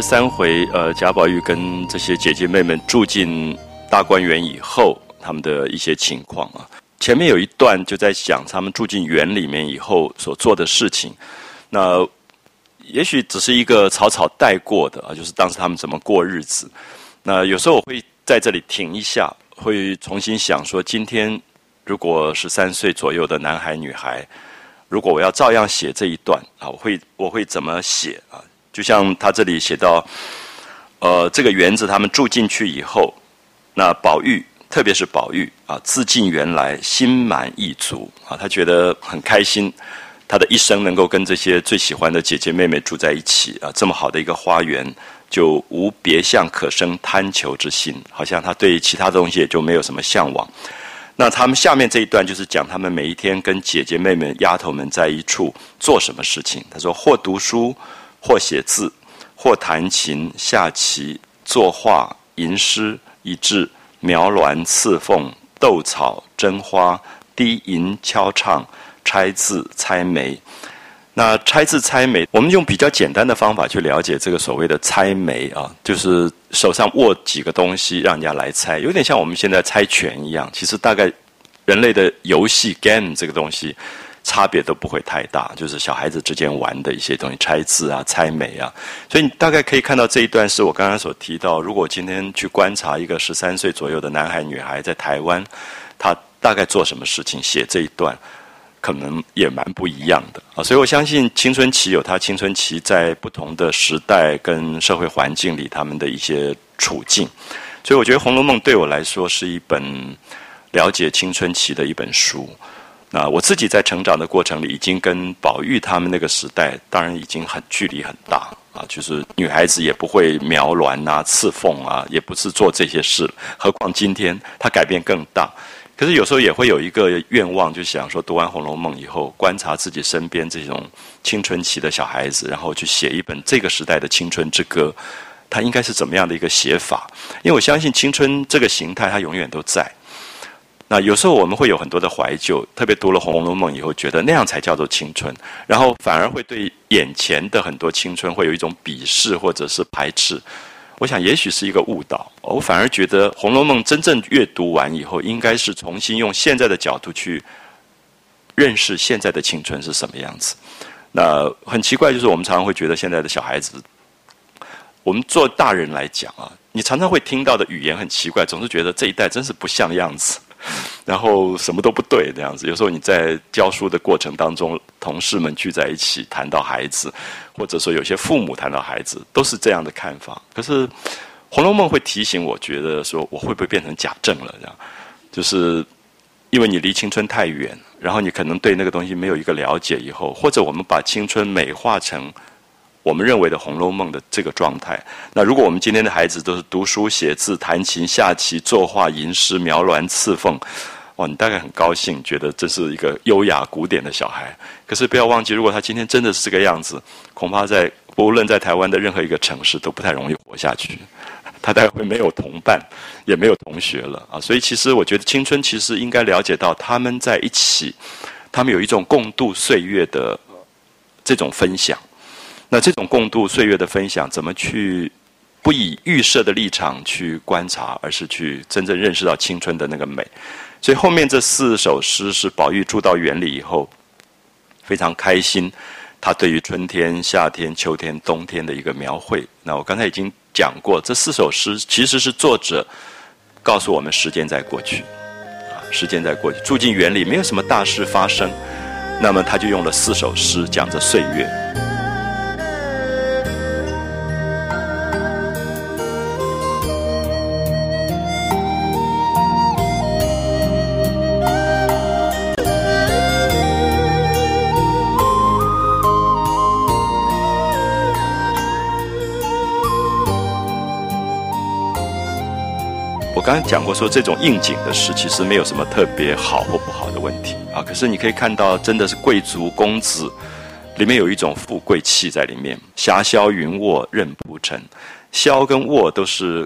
三回，呃，贾宝玉跟这些姐姐妹们住进大观园以后，他们的一些情况啊。前面有一段就在讲他们住进园里面以后所做的事情，那也许只是一个草草带过的啊，就是当时他们怎么过日子。那有时候我会在这里停一下，会重新想说，今天如果十三岁左右的男孩女孩，如果我要照样写这一段啊，我会我会怎么写啊？就像他这里写到，呃，这个园子他们住进去以后，那宝玉，特别是宝玉啊，自进园来，心满意足啊，他觉得很开心，他的一生能够跟这些最喜欢的姐姐妹妹住在一起啊，这么好的一个花园，就无别项可生贪求之心，好像他对其他东西也就没有什么向往。那他们下面这一段就是讲他们每一天跟姐姐妹妹、丫头们在一处做什么事情。他说：或读书。或写字，或弹琴、下棋、作画、吟诗，以致描鸾、刺凤、斗草、争花、低吟、敲唱、拆字、猜眉。那拆字猜眉，我们用比较简单的方法去了解这个所谓的猜眉啊，就是手上握几个东西，让人家来猜，有点像我们现在猜拳一样。其实大概人类的游戏 game 这个东西。差别都不会太大，就是小孩子之间玩的一些东西，猜字啊、猜眉啊。所以你大概可以看到这一段是我刚刚所提到。如果今天去观察一个十三岁左右的男孩、女孩在台湾，他大概做什么事情，写这一段，可能也蛮不一样的啊。所以我相信青春期有他青春期在不同的时代跟社会环境里他们的一些处境。所以我觉得《红楼梦》对我来说是一本了解青春期的一本书。那我自己在成长的过程里，已经跟宝玉他们那个时代，当然已经很距离很大啊。就是女孩子也不会描鸾啊、刺凤啊，也不是做这些事。何况今天，她改变更大。可是有时候也会有一个愿望，就想说读完《红楼梦》以后，观察自己身边这种青春期的小孩子，然后去写一本这个时代的青春之歌，它应该是怎么样的一个写法？因为我相信青春这个形态，它永远都在。那有时候我们会有很多的怀旧，特别读了《红楼梦》以后，觉得那样才叫做青春，然后反而会对眼前的很多青春会有一种鄙视或者是排斥。我想也许是一个误导。我反而觉得《红楼梦》真正阅读完以后，应该是重新用现在的角度去认识现在的青春是什么样子。那很奇怪，就是我们常常会觉得现在的小孩子，我们做大人来讲啊，你常常会听到的语言很奇怪，总是觉得这一代真是不像样子。然后什么都不对这样子，有时候你在教书的过程当中，同事们聚在一起谈到孩子，或者说有些父母谈到孩子，都是这样的看法。可是《红楼梦》会提醒我，觉得说我会不会变成假正了？这样，就是因为你离青春太远，然后你可能对那个东西没有一个了解，以后或者我们把青春美化成。我们认为的《红楼梦》的这个状态，那如果我们今天的孩子都是读书写字、弹琴下棋、作画吟诗、描鸾刺凤，哇，你大概很高兴，觉得这是一个优雅古典的小孩。可是不要忘记，如果他今天真的是这个样子，恐怕在无论在台湾的任何一个城市都不太容易活下去。他大概会没有同伴，也没有同学了啊！所以其实我觉得青春其实应该了解到他们在一起，他们有一种共度岁月的这种分享。那这种共度岁月的分享，怎么去不以预设的立场去观察，而是去真正认识到青春的那个美？所以后面这四首诗是宝玉住到园里以后非常开心，他对于春天、夏天、秋天、冬天的一个描绘。那我刚才已经讲过，这四首诗其实是作者告诉我们：时间在过去，啊，时间在过去，住进园里没有什么大事发生，那么他就用了四首诗讲着岁月。刚刚讲过，说这种应景的诗其实没有什么特别好或不好的问题啊。可是你可以看到，真的是贵族公子，里面有一种富贵气在里面。霞霄云卧任铺陈，霄跟卧都是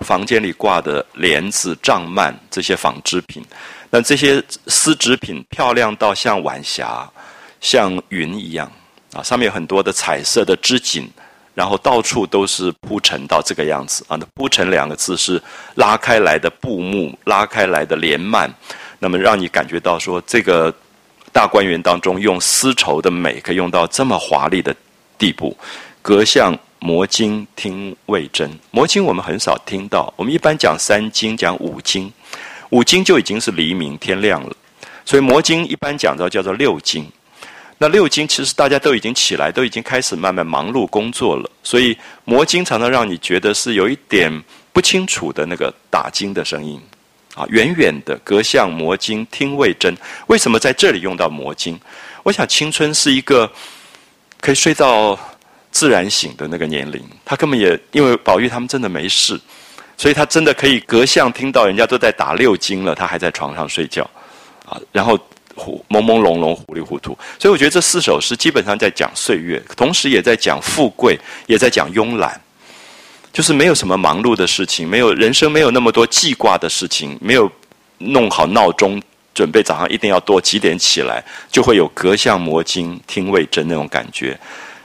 房间里挂的帘子、帐幔这些纺织品。那这些丝织品漂亮到像晚霞、像云一样啊，上面有很多的彩色的织锦。然后到处都是铺陈到这个样子啊。那铺陈两个字是拉开来的布幕，拉开来的帘幔，那么让你感觉到说这个大观园当中用丝绸的美可以用到这么华丽的地步。隔向摩经听未真，摩经我们很少听到，我们一般讲三经，讲五经，五经就已经是黎明天亮了，所以摩经一般讲到叫做六经。那六经其实大家都已经起来，都已经开始慢慢忙碌工作了，所以魔经常常让你觉得是有一点不清楚的那个打经的声音，啊，远远的隔向魔经听未真。为什么在这里用到魔经？我想青春是一个可以睡到自然醒的那个年龄，他根本也因为宝玉他们真的没事，所以他真的可以隔向听到人家都在打六经了，他还在床上睡觉，啊，然后。朦朦胧胧，糊里糊涂，所以我觉得这四首诗基本上在讲岁月，同时也在讲富贵，也在讲慵懒，就是没有什么忙碌的事情，没有人生没有那么多记挂的事情，没有弄好闹钟，准备早上一定要多几点起来，就会有隔巷魔经听未真那种感觉。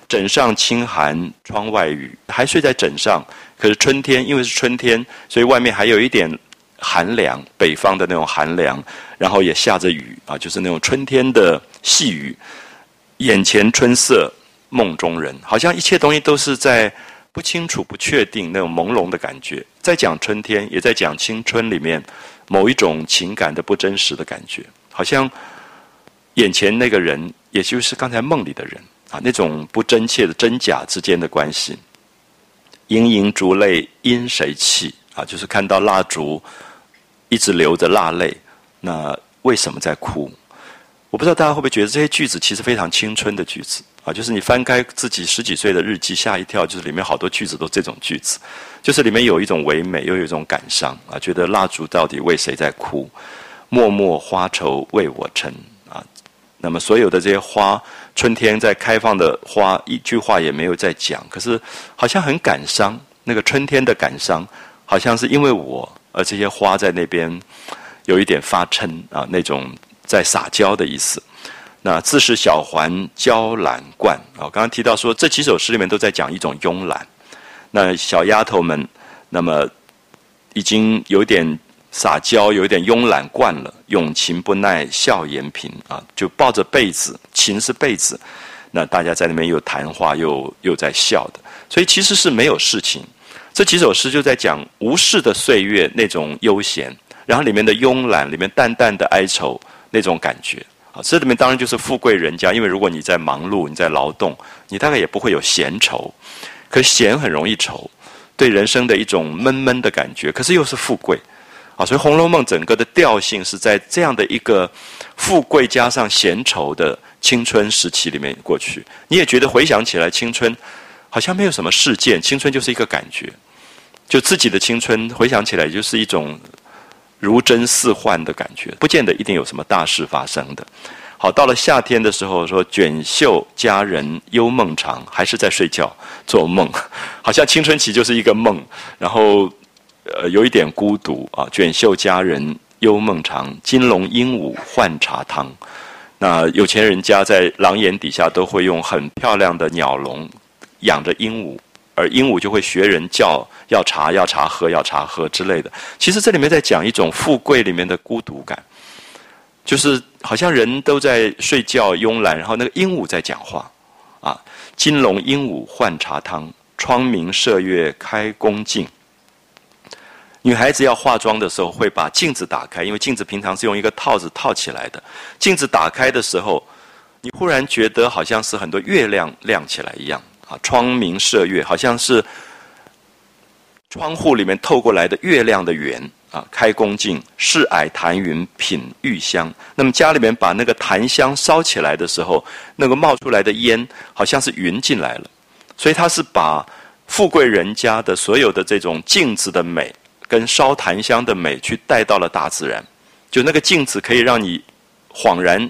枕上清寒，窗外雨，还睡在枕上，可是春天，因为是春天，所以外面还有一点。寒凉，北方的那种寒凉，然后也下着雨啊，就是那种春天的细雨。眼前春色，梦中人，好像一切东西都是在不清楚、不确定那种朦胧的感觉。在讲春天，也在讲青春里面某一种情感的不真实的感觉，好像眼前那个人，也就是刚才梦里的人啊，那种不真切的真假之间的关系。盈盈烛泪因谁泣？啊，就是看到蜡烛一直流着蜡泪，那为什么在哭？我不知道大家会不会觉得这些句子其实非常青春的句子啊，就是你翻开自己十几岁的日记，吓一跳，就是里面好多句子都这种句子，就是里面有一种唯美，又有一种感伤啊，觉得蜡烛到底为谁在哭？默默花愁为我沉啊，那么所有的这些花，春天在开放的花，一句话也没有在讲，可是好像很感伤，那个春天的感伤。好像是因为我，而这些花在那边有一点发嗔啊，那种在撒娇的意思。那自是小环娇懒惯啊，刚刚提到说这几首诗里面都在讲一种慵懒。那小丫头们，那么已经有点撒娇，有点慵懒惯了，永情不耐笑颜频啊，就抱着被子，情是被子，那大家在那边又谈话又又在笑的，所以其实是没有事情。这几首诗就在讲无事的岁月那种悠闲，然后里面的慵懒，里面淡淡的哀愁那种感觉。啊，这里面当然就是富贵人家，因为如果你在忙碌，你在劳动，你大概也不会有闲愁。可闲很容易愁，对人生的一种闷闷的感觉。可是又是富贵，啊，所以《红楼梦》整个的调性是在这样的一个富贵加上闲愁的青春时期里面过去。你也觉得回想起来，青春好像没有什么事件，青春就是一个感觉。就自己的青春回想起来，就是一种如真似幻的感觉，不见得一定有什么大事发生的。好，到了夏天的时候，说卷袖佳人幽梦长，还是在睡觉做梦，好像青春期就是一个梦，然后呃有一点孤独啊。卷袖佳人幽梦长，金龙鹦鹉换茶汤。那有钱人家在廊檐底下都会用很漂亮的鸟笼养着鹦鹉。而鹦鹉就会学人叫要茶要茶喝要茶喝之类的。其实这里面在讲一种富贵里面的孤独感，就是好像人都在睡觉慵懒，然后那个鹦鹉在讲话啊。金龙鹦鹉换茶汤，窗明射月开宫镜。女孩子要化妆的时候会把镜子打开，因为镜子平常是用一个套子套起来的。镜子打开的时候，你忽然觉得好像是很多月亮亮起来一样。啊，窗明射月，好像是窗户里面透过来的月亮的圆啊。开宫镜，试矮檀云品玉香。那么家里面把那个檀香烧起来的时候，那个冒出来的烟，好像是云进来了。所以他是把富贵人家的所有的这种镜子的美，跟烧檀香的美，去带到了大自然。就那个镜子可以让你恍然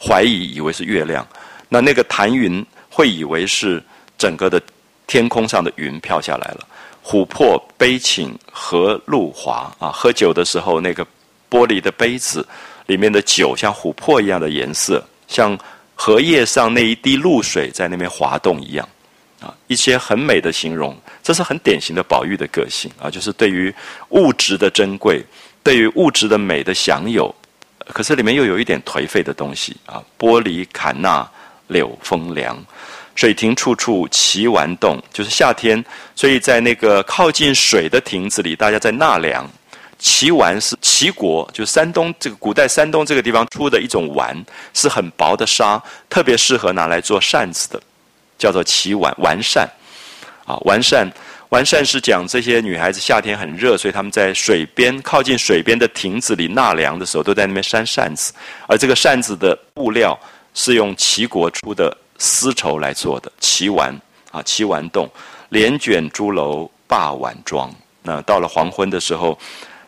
怀疑，以为是月亮。那那个檀云会以为是。整个的天空上的云飘下来了，琥珀杯请何露华啊！喝酒的时候，那个玻璃的杯子里面的酒像琥珀一样的颜色，像荷叶上那一滴露水在那边滑动一样，啊，一些很美的形容，这是很典型的宝玉的个性啊，就是对于物质的珍贵，对于物质的美的享有，可是里面又有一点颓废的东西啊。玻璃坎纳柳风凉，水亭处处齐玩动，就是夏天，所以在那个靠近水的亭子里，大家在纳凉。齐丸是齐国，就山东这个古代山东这个地方出的一种丸，是很薄的纱，特别适合拿来做扇子的。叫做齐完完扇，啊，完扇完扇是讲这些女孩子夏天很热，所以他们在水边靠近水边的亭子里纳凉的时候，都在那边扇扇子。而这个扇子的布料是用齐国出的丝绸来做的。齐完啊，齐完洞，帘卷朱楼罢晚妆。那到了黄昏的时候，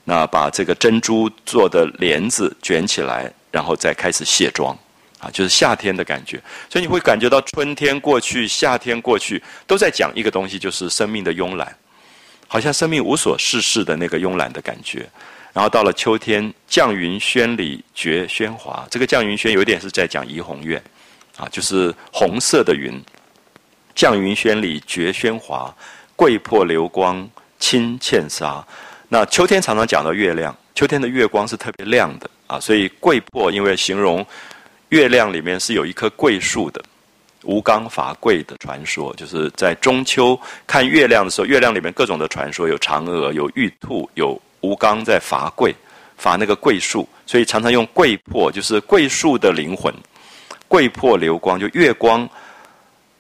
那把这个珍珠做的帘子卷起来，然后再开始卸妆。啊，就是夏天的感觉，所以你会感觉到春天过去，夏天过去，都在讲一个东西，就是生命的慵懒，好像生命无所事事的那个慵懒的感觉。然后到了秋天，降云轩里觉喧哗，这个降云轩有点是在讲怡红院，啊，就是红色的云。降云轩里绝喧哗，桂魄流光侵茜纱。那秋天常常讲到月亮，秋天的月光是特别亮的啊，所以桂魄因为形容。月亮里面是有一棵桂树的，吴刚伐桂的传说，就是在中秋看月亮的时候，月亮里面各种的传说，有嫦娥，有玉兔，有吴刚在伐桂，伐那个桂树，所以常常用桂魄，就是桂树的灵魂，桂魄流光，就月光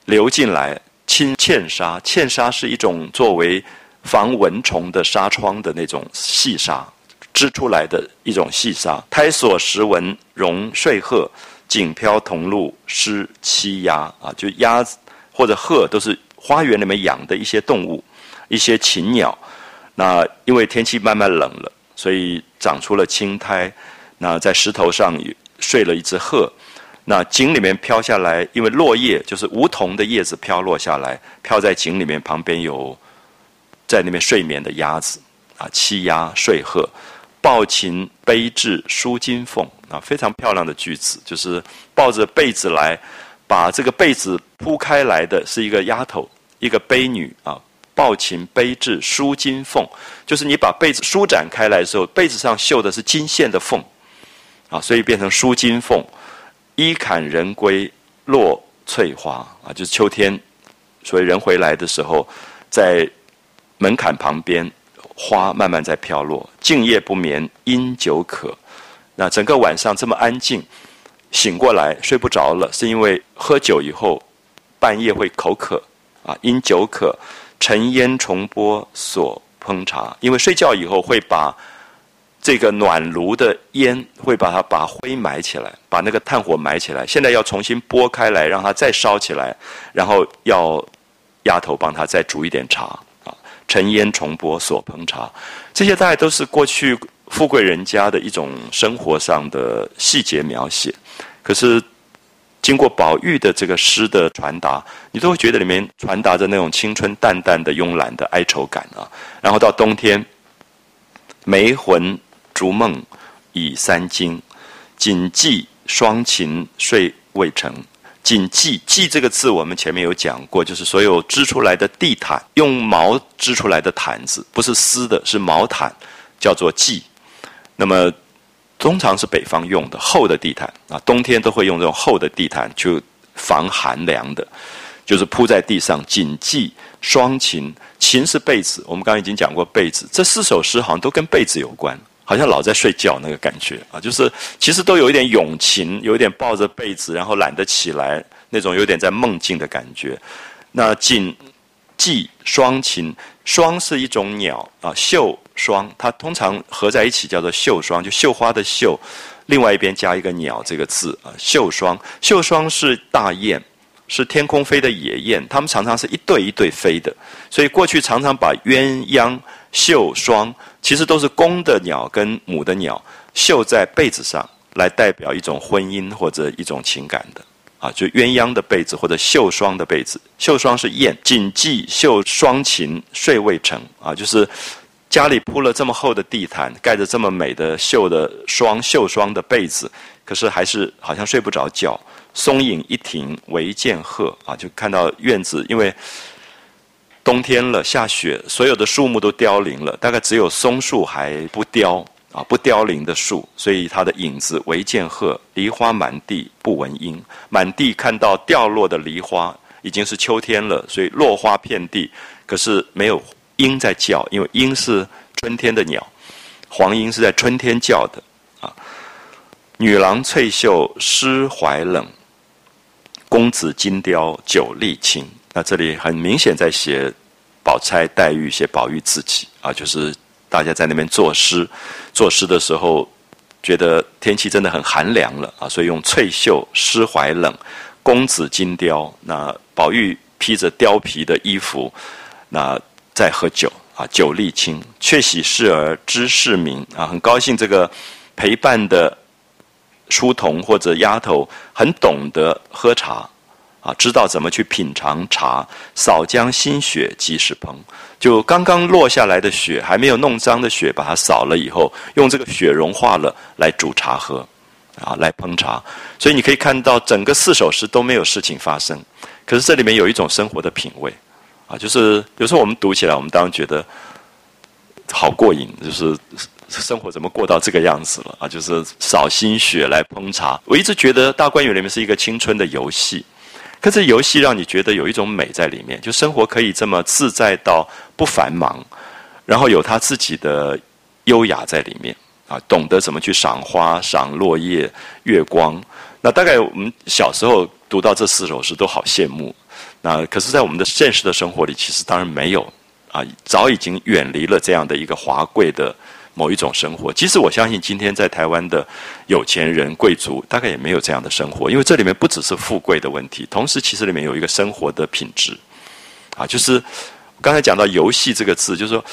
流进来，侵茜纱，茜纱是一种作为防蚊虫的纱窗的那种细纱织出来的一种细纱，胎锁石纹绒睡鹤。锦飘桐露湿栖鸦啊，就鸭子或者鹤都是花园里面养的一些动物，一些禽鸟。那因为天气慢慢冷了，所以长出了青苔。那在石头上睡了一只鹤。那井里面飘下来，因为落叶就是梧桐的叶子飘落下来，飘在井里面。旁边有在那边睡眠的鸭子啊，栖鸦睡鹤。抱琴背至舒金凤啊，非常漂亮的句子，就是抱着被子来，把这个被子铺开来的是一个丫头，一个悲女啊。抱琴背至舒金凤，就是你把被子舒展开来的时候，被子上绣的是金线的凤啊，所以变成舒金凤。衣坎人归落翠花啊，就是秋天，所以人回来的时候，在门槛旁边。花慢慢在飘落，静夜不眠因酒渴。那整个晚上这么安静，醒过来睡不着了，是因为喝酒以后半夜会口渴啊。因酒渴，沉烟重拨所烹茶。因为睡觉以后会把这个暖炉的烟会把它把灰埋起来，把那个炭火埋起来。现在要重新拨开来，让它再烧起来，然后要丫头帮他再煮一点茶。啊。沉烟重播所烹茶，这些大概都是过去富贵人家的一种生活上的细节描写。可是经过宝玉的这个诗的传达，你都会觉得里面传达着那种青春淡淡的慵懒的哀愁感啊。然后到冬天，梅魂逐梦已三经，谨记双琴睡未成。谨记“记这个字，我们前面有讲过，就是所有织出来的地毯，用毛织出来的毯子，不是丝的，是毛毯，叫做记。那么通常是北方用的厚的地毯啊，冬天都会用这种厚的地毯，去防寒凉的，就是铺在地上。谨记双琴，琴是被子，我们刚刚已经讲过被子，这四首诗好像都跟被子有关。好像老在睡觉那个感觉啊，就是其实都有一点永情，有一点抱着被子，然后懒得起来那种有点在梦境的感觉。那锦系双琴，双是一种鸟啊，绣双它通常合在一起叫做绣双，就绣花的绣，另外一边加一个鸟这个字啊，绣双，绣双是大雁，是天空飞的野雁，它们常常是一对一对飞的，所以过去常常把鸳鸯。绣双其实都是公的鸟跟母的鸟绣在被子上，来代表一种婚姻或者一种情感的啊，就鸳鸯的被子或者绣双的被子。绣双是燕，谨记绣双琴睡未成啊，就是家里铺了这么厚的地毯，盖着这么美的绣的双绣双的被子，可是还是好像睡不着觉。松影一停，唯见鹤啊，就看到院子，因为冬天了，下雪，所有的树木都凋零了，大概只有松树还不凋啊，不凋零的树，所以它的影子唯见鹤，梨花满地不闻莺，满地看到掉落的梨花，已经是秋天了，所以落花遍地，可是没有莺在叫，因为莺是春天的鸟，黄莺是在春天叫的啊。女郎翠袖湿怀冷。公子金雕酒力轻，那这里很明显在写宝钗、黛玉，写宝玉自己啊，就是大家在那边作诗，作诗的时候觉得天气真的很寒凉了啊，所以用翠袖湿怀冷，公子金雕，那宝玉披着貂皮的衣服，那在喝酒啊，酒力轻，却喜侍儿知世名啊，很高兴这个陪伴的。书童或者丫头很懂得喝茶，啊，知道怎么去品尝茶。扫将新雪即时烹，就刚刚落下来的雪，还没有弄脏的雪，把它扫了以后，用这个雪融化了来煮茶喝，啊，来烹茶。所以你可以看到，整个四首诗都没有事情发生，可是这里面有一种生活的品味，啊，就是有时候我们读起来，我们当然觉得好过瘾，就是。生活怎么过到这个样子了啊？就是扫心血来烹茶。我一直觉得《大观园》里面是一个青春的游戏，可是游戏让你觉得有一种美在里面，就生活可以这么自在到不繁忙，然后有他自己的优雅在里面啊，懂得怎么去赏花、赏落叶、月光。那大概我们小时候读到这四首诗都好羡慕，那可是，在我们的现实的生活里，其实当然没有啊，早已经远离了这样的一个华贵的。某一种生活，即使我相信今天在台湾的有钱人贵族，大概也没有这样的生活，因为这里面不只是富贵的问题，同时其实里面有一个生活的品质，啊，就是刚才讲到游戏这个字，就是说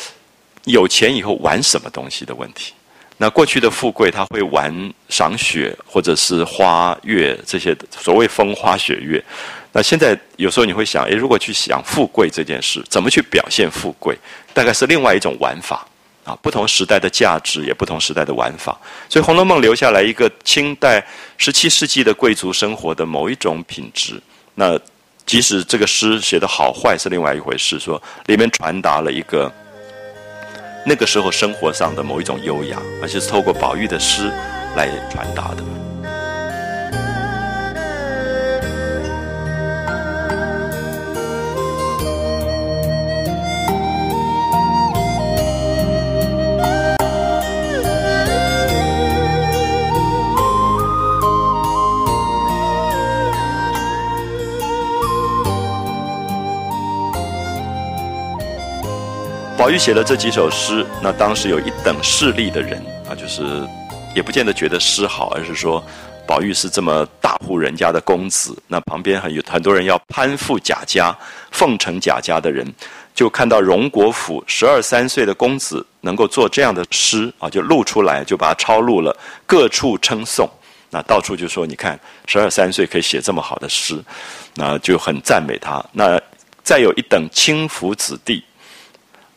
有钱以后玩什么东西的问题。那过去的富贵他会玩赏雪或者是花月这些所谓风花雪月，那现在有时候你会想，诶，如果去想富贵这件事，怎么去表现富贵，大概是另外一种玩法。啊，不同时代的价值，也不同时代的玩法，所以《红楼梦》留下来一个清代十七世纪的贵族生活的某一种品质。那即使这个诗写的好坏是另外一回事，说里面传达了一个那个时候生活上的某一种优雅，而且是透过宝玉的诗来传达的。宝玉写了这几首诗，那当时有一等势力的人啊，就是也不见得觉得诗好，而是说宝玉是这么大户人家的公子，那旁边很有很多人要攀附贾家、奉承贾家的人，就看到荣国府十二三岁的公子能够做这样的诗啊，就录出来，就把它抄录了，各处称颂，那到处就说你看十二三岁可以写这么好的诗，那就很赞美他。那再有一等轻浮子弟。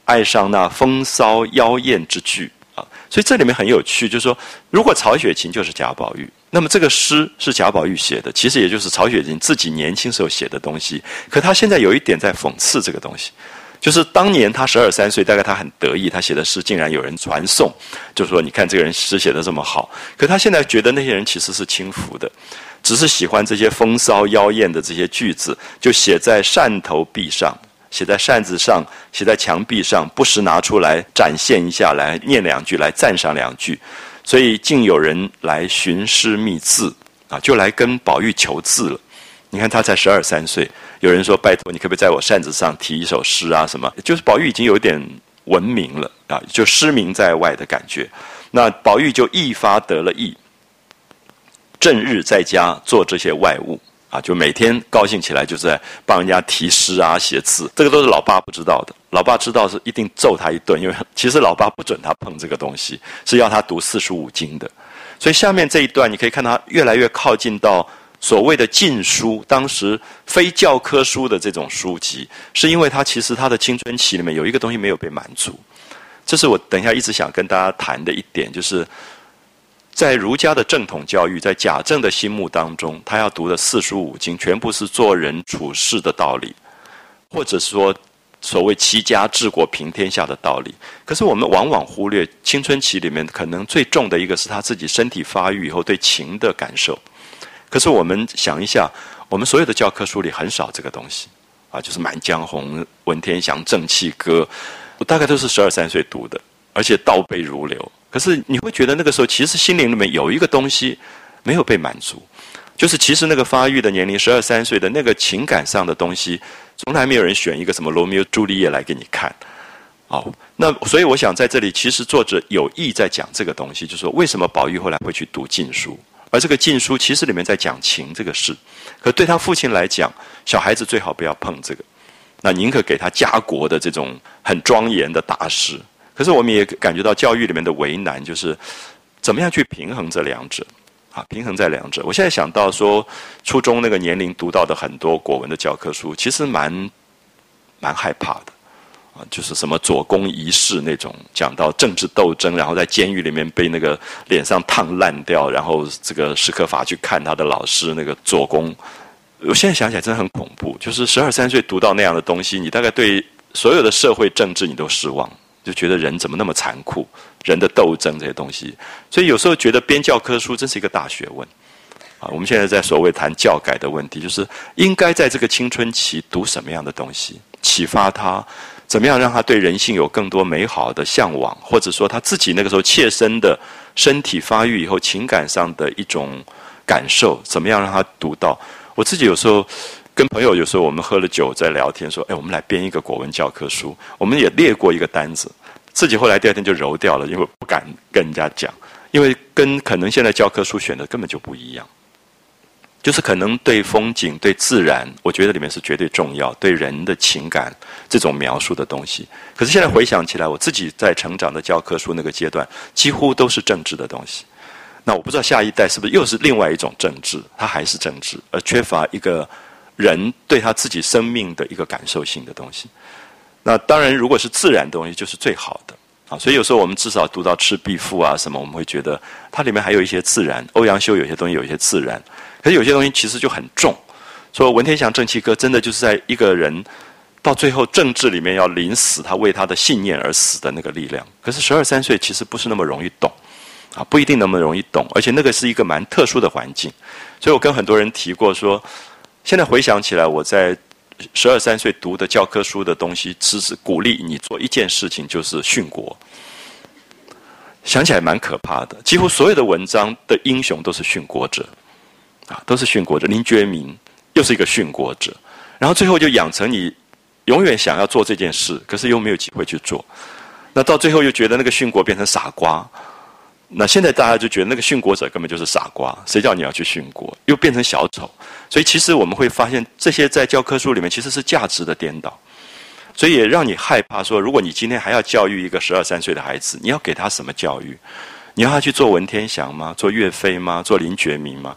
爱上那风骚妖艳之句啊，所以这里面很有趣，就是说，如果曹雪芹就是贾宝玉，那么这个诗是贾宝玉写的，其实也就是曹雪芹自己年轻时候写的东西。可他现在有一点在讽刺这个东西，就是当年他十二三岁，大概他很得意，他写的诗竟然有人传颂，就是说，你看这个人诗写的这么好。可他现在觉得那些人其实是轻浮的，只是喜欢这些风骚妖艳的这些句子，就写在扇头壁上。写在扇子上，写在墙壁上，不时拿出来展现一下，来念两句，来赞赏两句。所以竟有人来寻诗觅字啊，就来跟宝玉求字了。你看他才十二三岁，有人说：“拜托，你可不可以在我扇子上题一首诗啊？”什么？就是宝玉已经有点闻名了啊，就诗名在外的感觉。那宝玉就一发得了意，正日在家做这些外务。啊，就每天高兴起来，就在帮人家题诗啊、写字，这个都是老爸不知道的。老爸知道是一定揍他一顿，因为其实老爸不准他碰这个东西，是要他读四书五经的。所以下面这一段，你可以看他越来越靠近到所谓的禁书，当时非教科书的这种书籍，是因为他其实他的青春期里面有一个东西没有被满足。这是我等一下一直想跟大家谈的一点，就是。在儒家的正统教育，在贾政的心目当中，他要读的四书五经，全部是做人处事的道理，或者说所谓齐家治国平天下的道理。可是我们往往忽略青春期里面可能最重的一个是他自己身体发育以后对情的感受。可是我们想一下，我们所有的教科书里很少这个东西啊，就是《满江红》《文天祥正气歌》，我大概都是十二三岁读的，而且倒背如流。可是你会觉得那个时候，其实心灵里面有一个东西没有被满足，就是其实那个发育的年龄，十二三岁的那个情感上的东西，从来没有人选一个什么罗密欧朱丽叶来给你看。哦，那所以我想在这里，其实作者有意在讲这个东西，就是说为什么宝玉后来会去读禁书，而这个禁书其实里面在讲情这个事。可对他父亲来讲，小孩子最好不要碰这个，那宁可给他家国的这种很庄严的大事。可是我们也感觉到教育里面的为难，就是怎么样去平衡这两者啊？平衡在两者。我现在想到说，初中那个年龄读到的很多国文的教科书，其实蛮蛮害怕的啊，就是什么左公仪式那种，讲到政治斗争，然后在监狱里面被那个脸上烫烂掉，然后这个史可法去看他的老师那个左公。我现在想起来真的很恐怖，就是十二三岁读到那样的东西，你大概对所有的社会政治你都失望。就觉得人怎么那么残酷，人的斗争这些东西，所以有时候觉得编教科书真是一个大学问啊。我们现在在所谓谈教改的问题，就是应该在这个青春期读什么样的东西，启发他，怎么样让他对人性有更多美好的向往，或者说他自己那个时候切身的身体发育以后情感上的一种感受，怎么样让他读到？我自己有时候。跟朋友有时候我们喝了酒在聊天，说：“哎，我们来编一个国文教科书。”我们也列过一个单子，自己后来第二天就揉掉了，因为不敢跟人家讲，因为跟可能现在教科书选的根本就不一样。就是可能对风景、对自然，我觉得里面是绝对重要；对人的情感这种描述的东西，可是现在回想起来，我自己在成长的教科书那个阶段，几乎都是政治的东西。那我不知道下一代是不是又是另外一种政治？它还是政治，而缺乏一个。人对他自己生命的一个感受性的东西，那当然，如果是自然东西，就是最好的啊。所以有时候我们至少读到《赤壁赋》啊什么，我们会觉得它里面还有一些自然。欧阳修有些东西有一些自然，可是有些东西其实就很重。说文天祥正气歌，真的就是在一个人到最后政治里面要临死，他为他的信念而死的那个力量。可是十二三岁其实不是那么容易懂啊，不一定那么容易懂，而且那个是一个蛮特殊的环境。所以我跟很多人提过说。现在回想起来，我在十二三岁读的教科书的东西，只是鼓励你做一件事情，就是殉国。想起来蛮可怕的，几乎所有的文章的英雄都是殉国者，啊，都是殉国者。林觉民又是一个殉国者，然后最后就养成你永远想要做这件事，可是又没有机会去做。那到最后又觉得那个殉国变成傻瓜。那现在大家就觉得那个殉国者根本就是傻瓜，谁叫你要去殉国？又变成小丑，所以其实我们会发现，这些在教科书里面其实是价值的颠倒，所以也让你害怕说，如果你今天还要教育一个十二三岁的孩子，你要给他什么教育？你要他去做文天祥吗？做岳飞吗？做林觉民吗？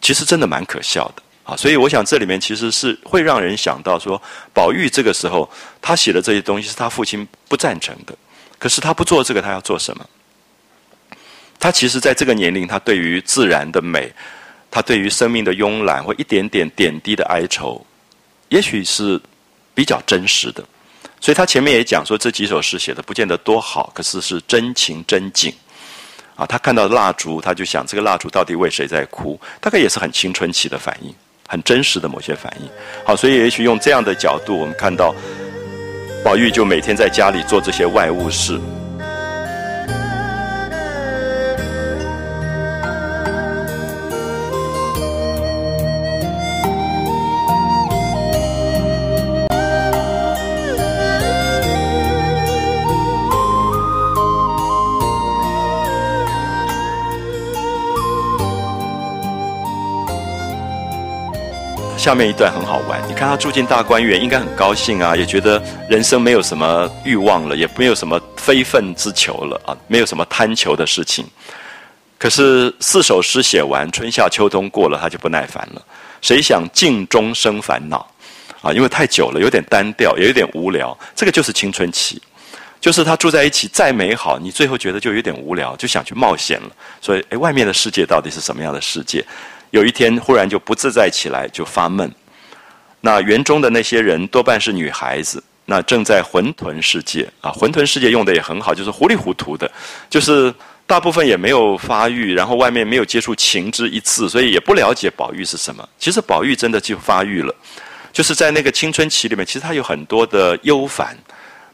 其实真的蛮可笑的啊！所以我想这里面其实是会让人想到说，宝玉这个时候他写的这些东西是他父亲不赞成的，可是他不做这个，他要做什么？他其实在这个年龄，他对于自然的美，他对于生命的慵懒或一点点点滴的哀愁，也许是比较真实的。所以他前面也讲说，这几首诗写的不见得多好，可是是真情真景。啊，他看到蜡烛，他就想这个蜡烛到底为谁在哭？大概也是很青春期的反应，很真实的某些反应。好，所以也许用这样的角度，我们看到宝玉就每天在家里做这些外务事。下面一段很好玩，你看他住进大观园，应该很高兴啊，也觉得人生没有什么欲望了，也没有什么非分之求了啊，没有什么贪求的事情。可是四首诗写完，春夏秋冬过了，他就不耐烦了。谁想镜中生烦恼啊？因为太久了，有点单调，也有点无聊。这个就是青春期就是他住在一起再美好，你最后觉得就有点无聊，就想去冒险了。所以，哎，外面的世界到底是什么样的世界？有一天忽然就不自在起来，就发闷。那园中的那些人多半是女孩子，那正在混沌世界啊，混沌世界用的也很好，就是糊里糊涂的，就是大部分也没有发育，然后外面没有接触情之一次，所以也不了解宝玉是什么。其实宝玉真的就发育了，就是在那个青春期里面，其实他有很多的忧烦。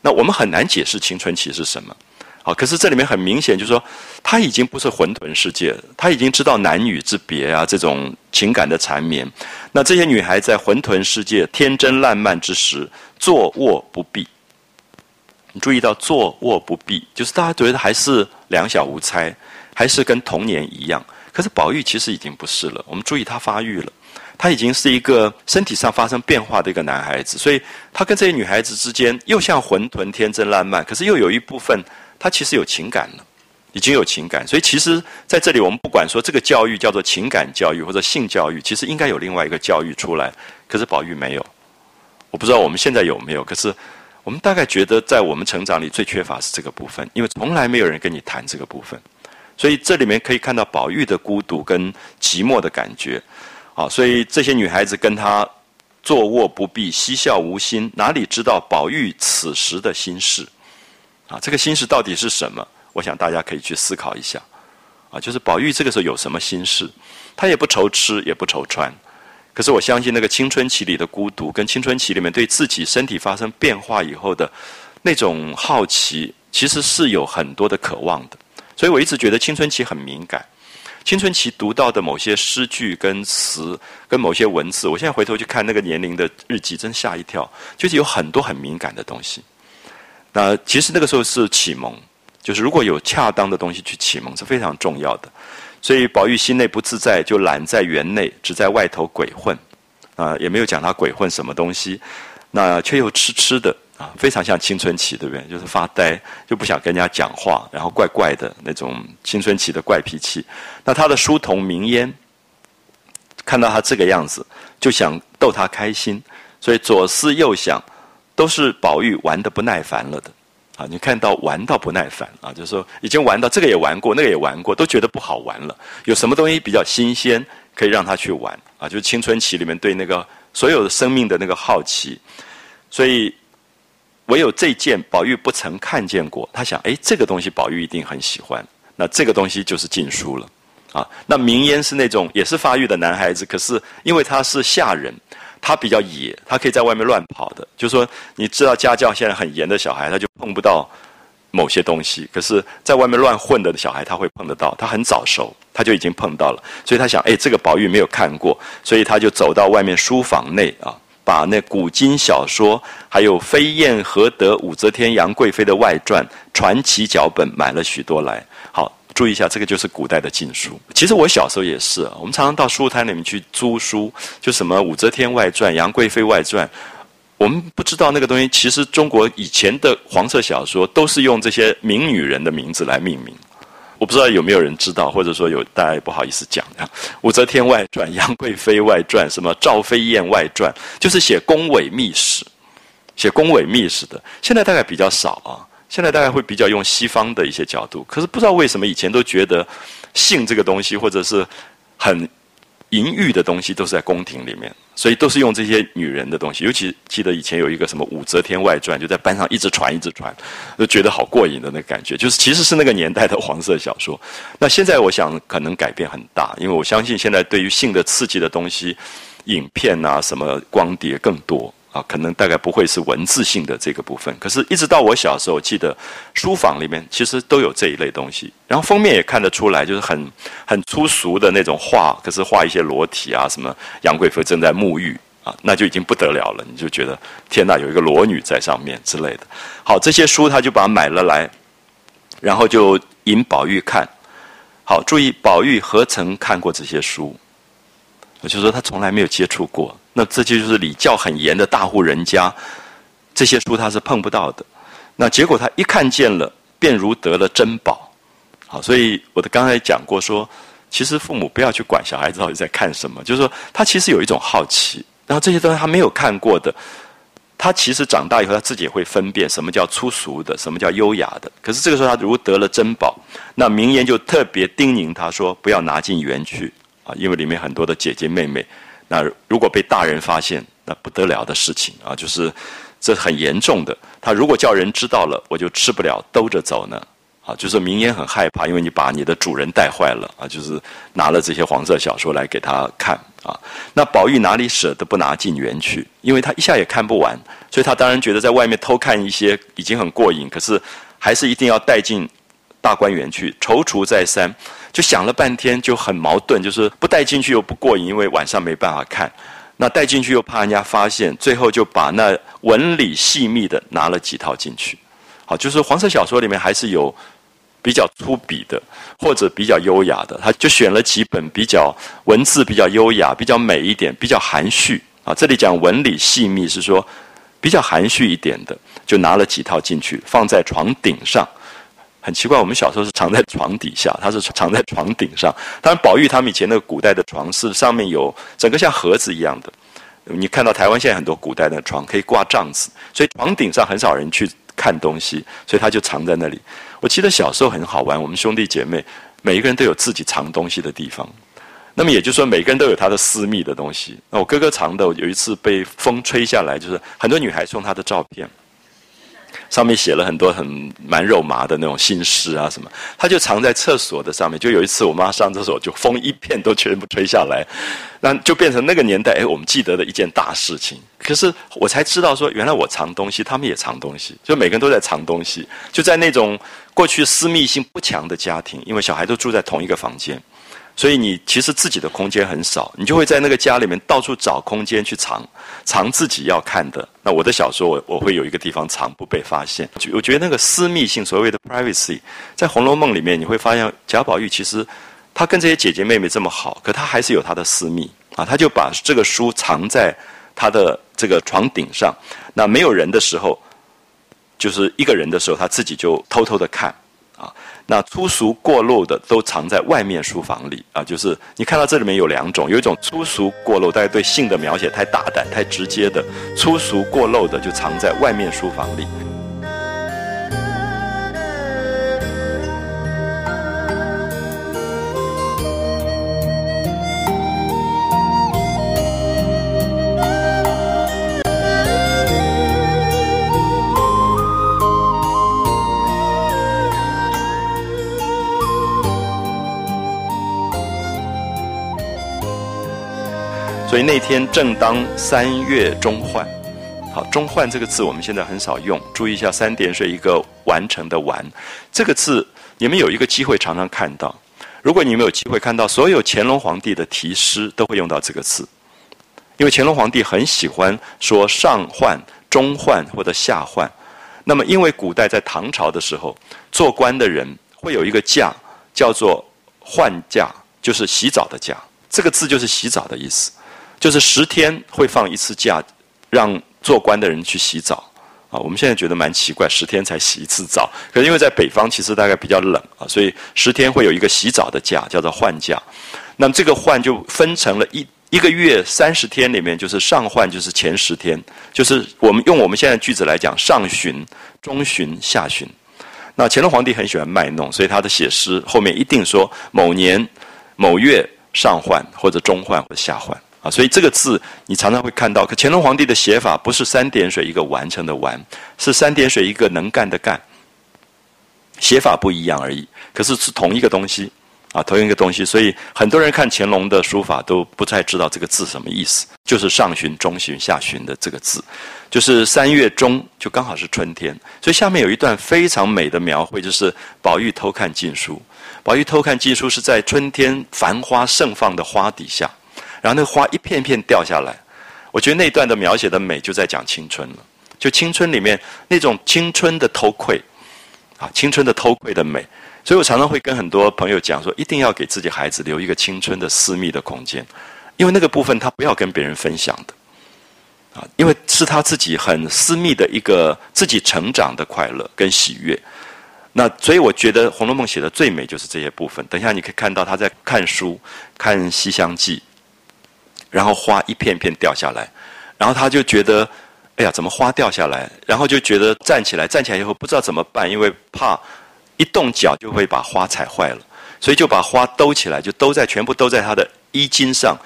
那我们很难解释青春期是什么，好，可是这里面很明显就是说，他已经不是混沌世界，他已经知道男女之别啊，这种情感的缠绵。那这些女孩在混沌世界天真烂漫之时，坐卧不避。你注意到坐卧不避，就是大家觉得还是两小无猜，还是跟童年一样。可是宝玉其实已经不是了，我们注意他发育了。他已经是一个身体上发生变化的一个男孩子，所以他跟这些女孩子之间又像混沌天真烂漫，可是又有一部分他其实有情感了，已经有情感。所以其实在这里，我们不管说这个教育叫做情感教育或者性教育，其实应该有另外一个教育出来。可是宝玉没有，我不知道我们现在有没有。可是我们大概觉得，在我们成长里最缺乏是这个部分，因为从来没有人跟你谈这个部分。所以这里面可以看到宝玉的孤独跟寂寞的感觉。啊，所以这些女孩子跟他坐卧不避，嬉笑无心，哪里知道宝玉此时的心事？啊，这个心事到底是什么？我想大家可以去思考一下。啊，就是宝玉这个时候有什么心事？他也不愁吃，也不愁穿。可是我相信那个青春期里的孤独，跟青春期里面对自己身体发生变化以后的那种好奇，其实是有很多的渴望的。所以我一直觉得青春期很敏感。青春期读到的某些诗句跟词，跟某些文字，我现在回头去看那个年龄的日记，真吓一跳，就是有很多很敏感的东西。那其实那个时候是启蒙，就是如果有恰当的东西去启蒙是非常重要的。所以宝玉心内不自在，就懒在园内，只在外头鬼混，啊，也没有讲他鬼混什么东西，那却又痴痴的啊。非常像青春期，对不对？就是发呆，就不想跟人家讲话，然后怪怪的那种青春期的怪脾气。那他的书童明烟看到他这个样子，就想逗他开心，所以左思右想，都是宝玉玩的不耐烦了的。啊，你看到玩到不耐烦啊，就是说已经玩到这个也玩过，那个也玩过，都觉得不好玩了。有什么东西比较新鲜，可以让他去玩啊？就是青春期里面对那个所有的生命的那个好奇，所以。唯有这件宝玉不曾看见过，他想，哎，这个东西宝玉一定很喜欢。那这个东西就是禁书了，啊，那明烟是那种也是发育的男孩子，可是因为他是下人，他比较野，他可以在外面乱跑的。就说你知道家教现在很严的小孩，他就碰不到某些东西，可是在外面乱混的小孩他会碰得到，他很早熟，他就已经碰到了。所以他想，哎，这个宝玉没有看过，所以他就走到外面书房内啊。把那古今小说，还有飞燕何得、武则天、杨贵妃的外传、传奇脚本买了许多来。好，注意一下，这个就是古代的禁书。其实我小时候也是，我们常常到书摊里面去租书，就什么武则天外传、杨贵妃外传。我们不知道那个东西，其实中国以前的黄色小说都是用这些名女人的名字来命名。我不知道有没有人知道，或者说有大家也不好意思讲的《武则天外传》《杨贵妃外传》什么《赵飞燕外传》，就是写宫闱秘史，写宫闱秘史的。现在大概比较少啊，现在大概会比较用西方的一些角度。可是不知道为什么以前都觉得性这个东西，或者是很。淫欲的东西都是在宫廷里面，所以都是用这些女人的东西。尤其记得以前有一个什么《武则天外传》，就在班上一直传一直传，就觉得好过瘾的那个感觉。就是其实是那个年代的黄色小说。那现在我想可能改变很大，因为我相信现在对于性的刺激的东西，影片啊什么光碟更多。啊，可能大概不会是文字性的这个部分，可是，一直到我小时候，记得书房里面其实都有这一类东西，然后封面也看得出来，就是很很粗俗的那种画，可是画一些裸体啊，什么杨贵妃正在沐浴啊，那就已经不得了了，你就觉得天哪，有一个裸女在上面之类的。好，这些书他就把买了来，然后就引宝玉看。好，注意，宝玉何曾看过这些书？我就说他从来没有接触过。那这就是礼教很严的大户人家，这些书他是碰不到的。那结果他一看见了，便如得了珍宝。好，所以我的刚才讲过说，其实父母不要去管小孩子到底在看什么，就是说他其实有一种好奇，然后这些东西他没有看过的，他其实长大以后，他自己也会分辨什么叫粗俗的，什么叫优雅的。可是这个时候，他如得了珍宝，那名言就特别叮咛他说：“不要拿进园去啊，因为里面很多的姐姐妹妹。那如果被大人发现，那不得了的事情啊，就是这很严重的。他如果叫人知道了，我就吃不了兜着走呢。啊，就是名言很害怕，因为你把你的主人带坏了啊，就是拿了这些黄色小说来给他看。”啊，那宝玉哪里舍得不拿进园去？因为他一下也看不完，所以他当然觉得在外面偷看一些已经很过瘾，可是还是一定要带进大观园去。踌躇再三，就想了半天，就很矛盾，就是不带进去又不过瘾，因为晚上没办法看；那带进去又怕人家发现，最后就把那文理细密的拿了几套进去。好，就是黄色小说里面还是有。比较粗鄙的，或者比较优雅的，他就选了几本比较文字比较优雅、比较美一点、比较含蓄啊。这里讲文理细密是说比较含蓄一点的，就拿了几套进去，放在床顶上。很奇怪，我们小时候是藏在床底下，他是藏在床顶上。当然，宝玉他们以前那个古代的床是上面有整个像盒子一样的。你看到台湾现在很多古代的床可以挂帐子，所以床顶上很少人去看东西，所以他就藏在那里。我记得小时候很好玩，我们兄弟姐妹每一个人都有自己藏东西的地方。那么也就是说，每个人都有他的私密的东西。那我哥哥藏的，有一次被风吹下来，就是很多女孩送他的照片。上面写了很多很蛮肉麻的那种心事啊什么，他就藏在厕所的上面。就有一次我妈上厕所，就风一片都全部吹下来，那就变成那个年代哎我们记得的一件大事情。可是我才知道说，原来我藏东西，他们也藏东西，就每个人都在藏东西。就在那种过去私密性不强的家庭，因为小孩都住在同一个房间。所以你其实自己的空间很少，你就会在那个家里面到处找空间去藏，藏自己要看的。那我的小说，我我会有一个地方藏，不被发现。我觉得那个私密性，所谓的 privacy，在《红楼梦》里面，你会发现贾宝玉其实他跟这些姐姐妹妹这么好，可他还是有他的私密啊。他就把这个书藏在他的这个床顶上，那没有人的时候，就是一个人的时候，他自己就偷偷的看。那粗俗过露的都藏在外面书房里啊，就是你看到这里面有两种，有一种粗俗过露，大家对性的描写太大胆、太直接的，粗俗过露的就藏在外面书房里。所以那天正当三月中换，好，中换这个字我们现在很少用，注意一下三点水一个完成的完，这个字你们有一个机会常常看到。如果你们有机会看到，所有乾隆皇帝的题诗都会用到这个字，因为乾隆皇帝很喜欢说上换、中换或者下换。那么因为古代在唐朝的时候，做官的人会有一个假叫做换假，就是洗澡的假，这个字就是洗澡的意思。就是十天会放一次假，让做官的人去洗澡啊。我们现在觉得蛮奇怪，十天才洗一次澡。可是因为在北方其实大概比较冷啊，所以十天会有一个洗澡的假，叫做换假。那么这个换就分成了一一个月三十天里面，就是上换就是前十天，就是我们用我们现在句子来讲，上旬、中旬、下旬。那乾隆皇帝很喜欢卖弄，所以他的写诗后面一定说某年某月上换或者中换或者下换。啊，所以这个字你常常会看到，可乾隆皇帝的写法不是三点水一个完成的完，是三点水一个能干的干，写法不一样而已。可是是同一个东西，啊，同一个东西。所以很多人看乾隆的书法都不太知道这个字什么意思，就是上旬、中旬、下旬的这个字，就是三月中就刚好是春天。所以下面有一段非常美的描绘，就是宝玉偷看禁书。宝玉偷看禁书是在春天繁花盛放的花底下。然后那花一片片掉下来，我觉得那段的描写的美就在讲青春了。就青春里面那种青春的偷窥，啊，青春的偷窥的美。所以我常常会跟很多朋友讲说，一定要给自己孩子留一个青春的私密的空间，因为那个部分他不要跟别人分享的，啊，因为是他自己很私密的一个自己成长的快乐跟喜悦。那所以我觉得《红楼梦》写的最美就是这些部分。等一下你可以看到他在看书，看《西厢记》。然后花一片片掉下来，然后他就觉得哎呀，怎么花掉下来？然后就觉得站起来，站起来以后不知道怎么办，因为怕一动脚就会把花踩坏了，所以就把花兜起来，就兜在全部兜在他的衣襟上。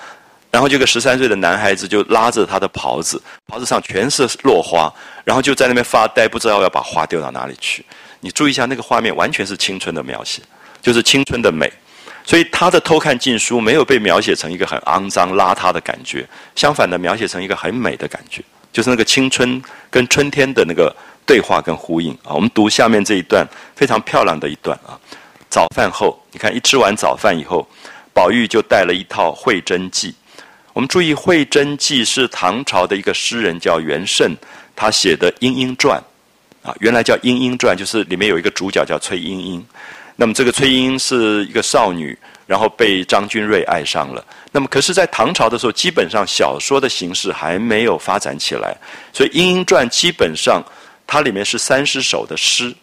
然后这个十三岁的男孩子就拉着他的袍子，袍子上全是落花，然后就在那边发呆，不知道要把花丢到哪里去。你注意一下那个画面，完全是青春的描写，就是青春的美。所以他的偷看禁书没有被描写成一个很肮脏邋遢的感觉，相反的描写成一个很美的感觉，就是那个青春跟春天的那个对话跟呼应啊。我们读下面这一段非常漂亮的一段啊。早饭后，你看一吃完早饭以后，宝玉就带了一套《会真记》。我们注意，《会真记》是唐朝的一个诗人叫元盛他写的《莺莺传》啊，原来叫《莺莺传》，就是里面有一个主角叫崔莺莺。那么这个崔莺是一个少女，然后被张君瑞爱上了。那么可是，在唐朝的时候，基本上小说的形式还没有发展起来，所以《莺莺传》基本上它里面是三十首的诗，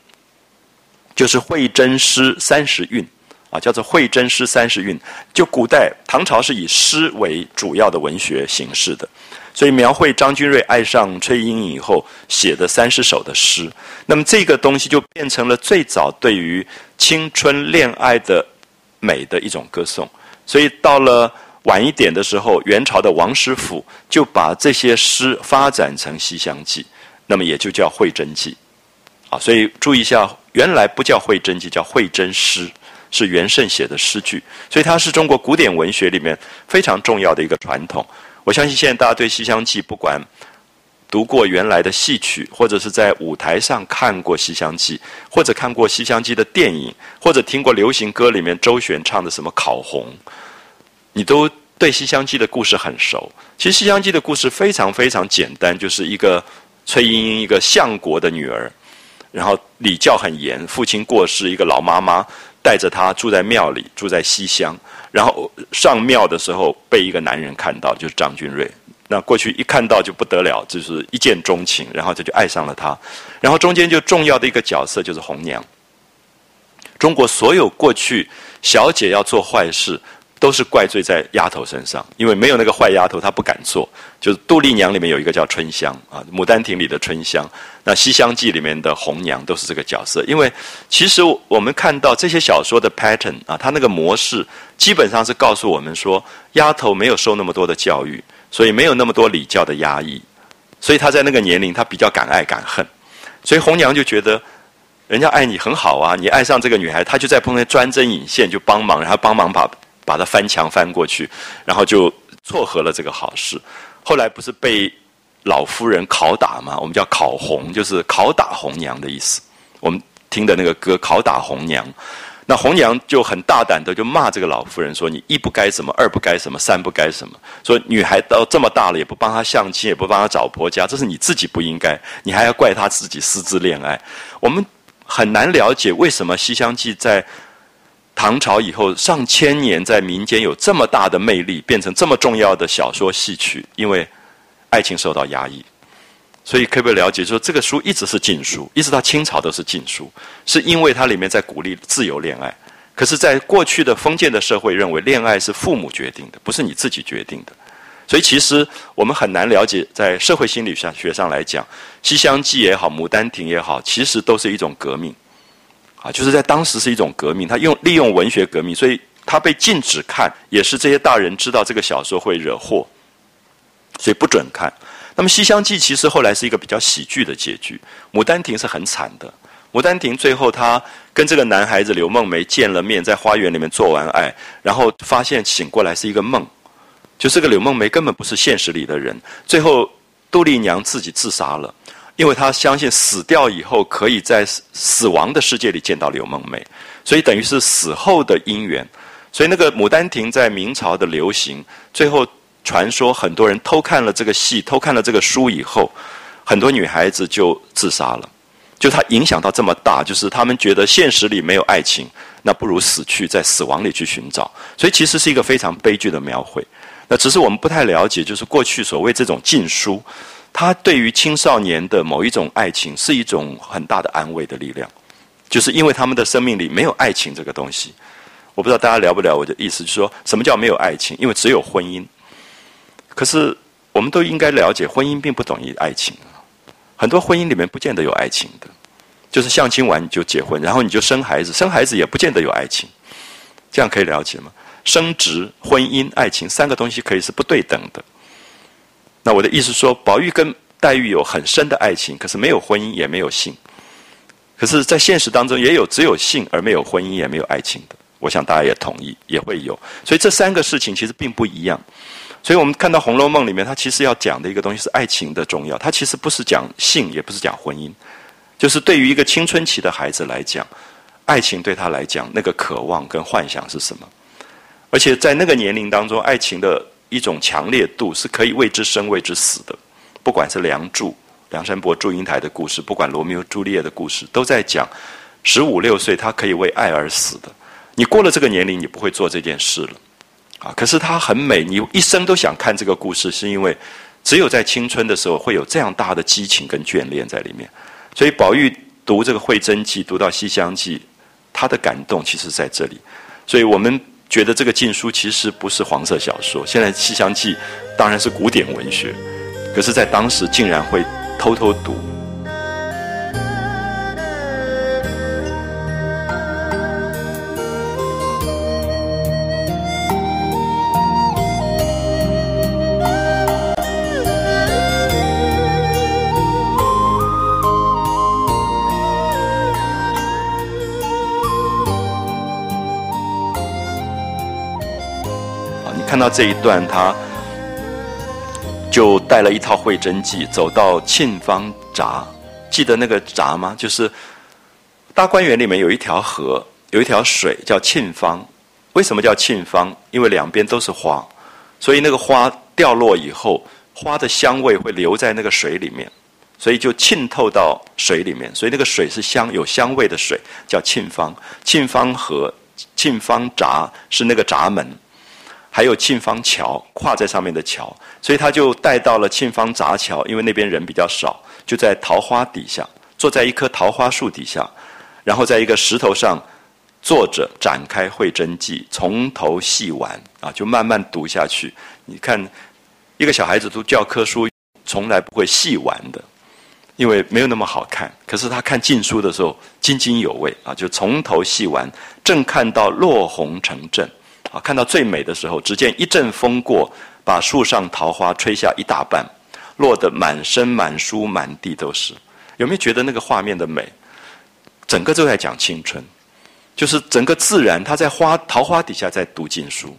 就是会真诗三十韵，啊，叫做会真诗三十韵。就古代唐朝是以诗为主要的文学形式的。所以描绘张君瑞爱上崔莺莺以后写的三十首的诗，那么这个东西就变成了最早对于青春恋爱的美的一种歌颂。所以到了晚一点的时候，元朝的王师傅就把这些诗发展成《西厢记》，那么也就叫《会真记》。啊，所以注意一下，原来不叫《会真记》，叫《会真诗》，是元盛写的诗句。所以它是中国古典文学里面非常重要的一个传统。我相信现在大家对《西厢记》，不管读过原来的戏曲，或者是在舞台上看过《西厢记》，或者看过《西厢记》的电影，或者听过流行歌里面周璇唱的什么《烤红》，你都对《西厢记》的故事很熟。其实《西厢记》的故事非常非常简单，就是一个崔莺莺，一个相国的女儿，然后礼教很严，父亲过世，一个老妈妈带着她住在庙里，住在西厢。然后上庙的时候被一个男人看到，就是张君瑞。那过去一看到就不得了，就是一见钟情，然后他就爱上了她。然后中间就重要的一个角色就是红娘。中国所有过去小姐要做坏事。都是怪罪在丫头身上，因为没有那个坏丫头，她不敢做。就是杜丽娘里面有一个叫春香啊，《牡丹亭》里的春香，那《西厢记》里面的红娘都是这个角色。因为其实我们看到这些小说的 pattern 啊，它那个模式基本上是告诉我们说，丫头没有受那么多的教育，所以没有那么多礼教的压抑，所以她在那个年龄，她比较敢爱敢恨。所以红娘就觉得，人家爱你很好啊，你爱上这个女孩，她就在旁边专针引线，就帮忙，然后帮忙把。把他翻墙翻过去，然后就撮合了这个好事。后来不是被老夫人拷打吗？我们叫拷红，就是拷打红娘的意思。我们听的那个歌《拷打红娘》，那红娘就很大胆的就骂这个老夫人说：“你一不该什么，二不该什么，三不该什么。说女孩到这么大了，也不帮她相亲，也不帮她找婆家，这是你自己不应该，你还要怪她自己私自恋爱。我们很难了解为什么《西厢记》在。唐朝以后，上千年在民间有这么大的魅力，变成这么重要的小说戏曲，因为爱情受到压抑，所以可不可以了解说，这个书一直是禁书，一直到清朝都是禁书，是因为它里面在鼓励自由恋爱。可是，在过去的封建的社会，认为恋爱是父母决定的，不是你自己决定的，所以其实我们很难了解，在社会心理上学上来讲，《西厢记》也好，《牡丹亭》也好，其实都是一种革命。啊，就是在当时是一种革命，他用利用文学革命，所以他被禁止看，也是这些大人知道这个小说会惹祸，所以不准看。那么《西厢记》其实后来是一个比较喜剧的结局，《牡丹亭》是很惨的。《牡丹亭》最后他跟这个男孩子柳梦梅见了面，在花园里面做完爱，然后发现醒过来是一个梦，就这个柳梦梅根本不是现实里的人。最后杜丽娘自己自杀了。因为他相信死掉以后可以在死亡的世界里见到柳梦梅，所以等于是死后的姻缘。所以那个《牡丹亭》在明朝的流行，最后传说很多人偷看了这个戏、偷看了这个书以后，很多女孩子就自杀了。就它影响到这么大，就是他们觉得现实里没有爱情，那不如死去，在死亡里去寻找。所以其实是一个非常悲剧的描绘。那只是我们不太了解，就是过去所谓这种禁书。他对于青少年的某一种爱情是一种很大的安慰的力量，就是因为他们的生命里没有爱情这个东西。我不知道大家了不了我的意思，就是说什么叫没有爱情？因为只有婚姻。可是我们都应该了解，婚姻并不等于爱情。很多婚姻里面不见得有爱情的，就是相亲完就结婚，然后你就生孩子，生孩子也不见得有爱情，这样可以了解吗？生殖、婚姻、爱情三个东西可以是不对等的。那我的意思说，宝玉跟黛玉有很深的爱情，可是没有婚姻，也没有性。可是，在现实当中，也有只有性而没有婚姻，也没有爱情的。我想大家也同意，也会有。所以这三个事情其实并不一样。所以我们看到《红楼梦》里面，它其实要讲的一个东西是爱情的重要。它其实不是讲性，也不是讲婚姻，就是对于一个青春期的孩子来讲，爱情对他来讲，那个渴望跟幻想是什么？而且在那个年龄当中，爱情的一种强烈度是可以为之生、为之死的。不管是梁祝、梁山伯、祝英台的故事，不管罗密欧、朱丽叶的故事，都在讲十五六岁他可以为爱而死的。你过了这个年龄，你不会做这件事了。啊！可是它很美，你一生都想看这个故事，是因为只有在青春的时候会有这样大的激情跟眷恋在里面。所以宝玉读这个《会真记》，读到《西厢记》，他的感动其实在这里。所以我们觉得这个禁书其实不是黄色小说。现在《西厢记》当然是古典文学，可是，在当时竟然会偷偷读。看到这一段，他就带了一套会真记，走到沁芳闸。记得那个闸吗？就是大观园里面有一条河，有一条水叫沁芳。为什么叫沁芳？因为两边都是花，所以那个花掉落以后，花的香味会留在那个水里面，所以就浸透到水里面。所以那个水是香有香味的水，叫沁芳。沁芳河、沁芳闸是那个闸门。还有沁芳桥，跨在上面的桥，所以他就带到了沁芳闸桥，因为那边人比较少，就在桃花底下，坐在一棵桃花树底下，然后在一个石头上坐着，展开会真记，从头细玩啊，就慢慢读下去。你看，一个小孩子读教科书，从来不会细玩的，因为没有那么好看。可是他看禁书的时候，津津有味啊，就从头细玩，正看到落红成阵。啊，看到最美的时候，只见一阵风过，把树上桃花吹下一大半，落得满身满书满地都是。有没有觉得那个画面的美？整个都在讲青春，就是整个自然，他在花桃花底下在读经书。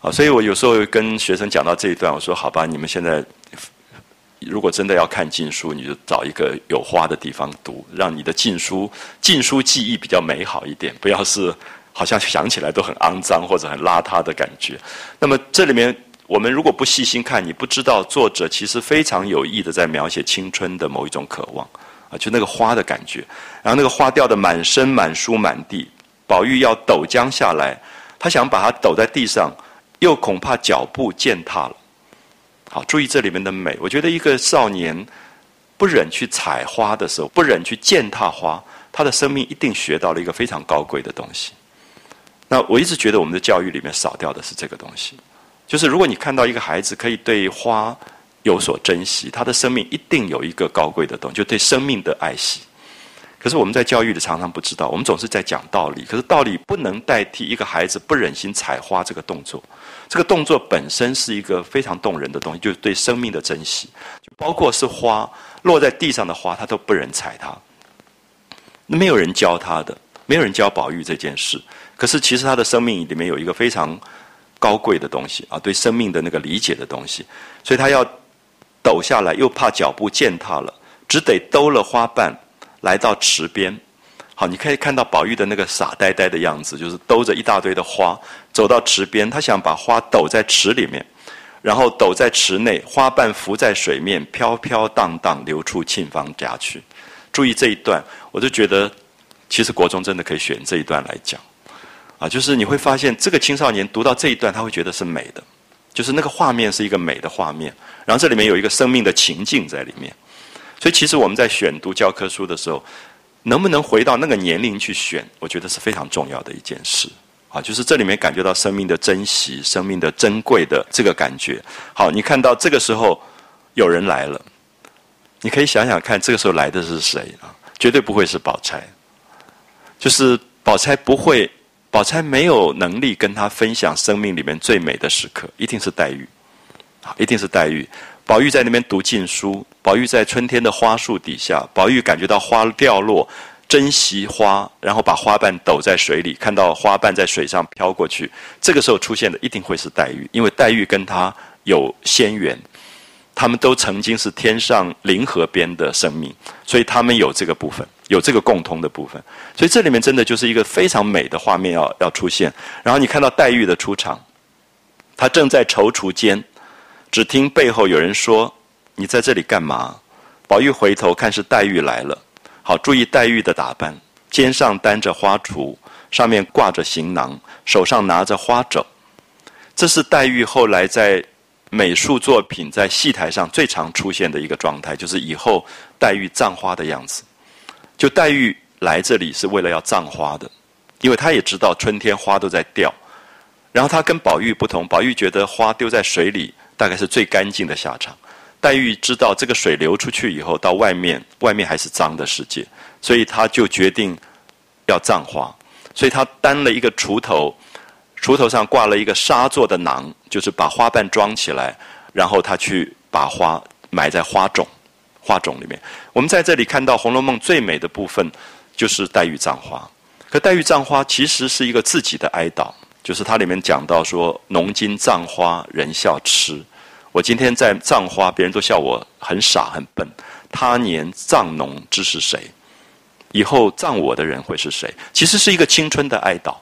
啊，所以我有时候跟学生讲到这一段，我说：好吧，你们现在如果真的要看禁书，你就找一个有花的地方读，让你的禁书禁书记忆比较美好一点，不要是。好像想起来都很肮脏或者很邋遢的感觉。那么这里面，我们如果不细心看，你不知道作者其实非常有意的在描写青春的某一种渴望啊，就那个花的感觉。然后那个花掉的满身满书满地，宝玉要抖将下来，他想把它抖在地上，又恐怕脚步践踏了。好，注意这里面的美。我觉得一个少年不忍去采花的时候，不忍去践踏花，他的生命一定学到了一个非常高贵的东西。那我一直觉得我们的教育里面少掉的是这个东西，就是如果你看到一个孩子可以对花有所珍惜，他的生命一定有一个高贵的东西，就对生命的爱惜。可是我们在教育里常常不知道，我们总是在讲道理，可是道理不能代替一个孩子不忍心采花这个动作。这个动作本身是一个非常动人的东西，就是对生命的珍惜，就包括是花落在地上的花，他都不忍踩它。那没有人教他的，没有人教宝玉这件事。可是，其实他的生命里面有一个非常高贵的东西啊，对生命的那个理解的东西，所以他要抖下来，又怕脚步践踏了，只得兜了花瓣来到池边。好，你可以看到宝玉的那个傻呆呆的样子，就是兜着一大堆的花走到池边，他想把花抖在池里面，然后抖在池内，花瓣浮在水面，飘飘荡荡流出沁芳家去。注意这一段，我就觉得，其实国中真的可以选这一段来讲。啊，就是你会发现，这个青少年读到这一段，他会觉得是美的，就是那个画面是一个美的画面，然后这里面有一个生命的情境在里面。所以，其实我们在选读教科书的时候，能不能回到那个年龄去选，我觉得是非常重要的一件事。啊，就是这里面感觉到生命的珍惜、生命的珍贵的这个感觉。好，你看到这个时候有人来了，你可以想想看，这个时候来的是谁啊？绝对不会是宝钗，就是宝钗不会，宝钗没有能力跟他分享生命里面最美的时刻，一定是黛玉，啊，一定是黛玉。宝玉在那边读禁书，宝玉在春天的花树底下，宝玉感觉到花掉落，珍惜花，然后把花瓣抖在水里，看到花瓣在水上飘过去，这个时候出现的一定会是黛玉，因为黛玉跟他有仙缘。他们都曾经是天上灵河边的生命，所以他们有这个部分，有这个共通的部分。所以这里面真的就是一个非常美的画面要要出现。然后你看到黛玉的出场，她正在踌躇间，只听背后有人说：“你在这里干嘛？”宝玉回头看是黛玉来了，好注意黛玉的打扮，肩上担着花锄，上面挂着行囊，手上拿着花肘。这是黛玉后来在。美术作品在戏台上最常出现的一个状态，就是以后黛玉葬花的样子。就黛玉来这里是为了要葬花的，因为她也知道春天花都在掉。然后她跟宝玉不同，宝玉觉得花丢在水里大概是最干净的下场。黛玉知道这个水流出去以后到外面，外面还是脏的世界，所以她就决定要葬花。所以她担了一个锄头。锄头上挂了一个纱做的囊，就是把花瓣装起来，然后他去把花埋在花种、花种里面。我们在这里看到《红楼梦》最美的部分，就是黛玉葬花。可黛玉葬花其实是一个自己的哀悼，就是它里面讲到说：“农今葬花人笑痴，我今天在葬花，别人都笑我很傻很笨。他年葬农知是谁？以后葬我的人会是谁？”其实是一个青春的哀悼。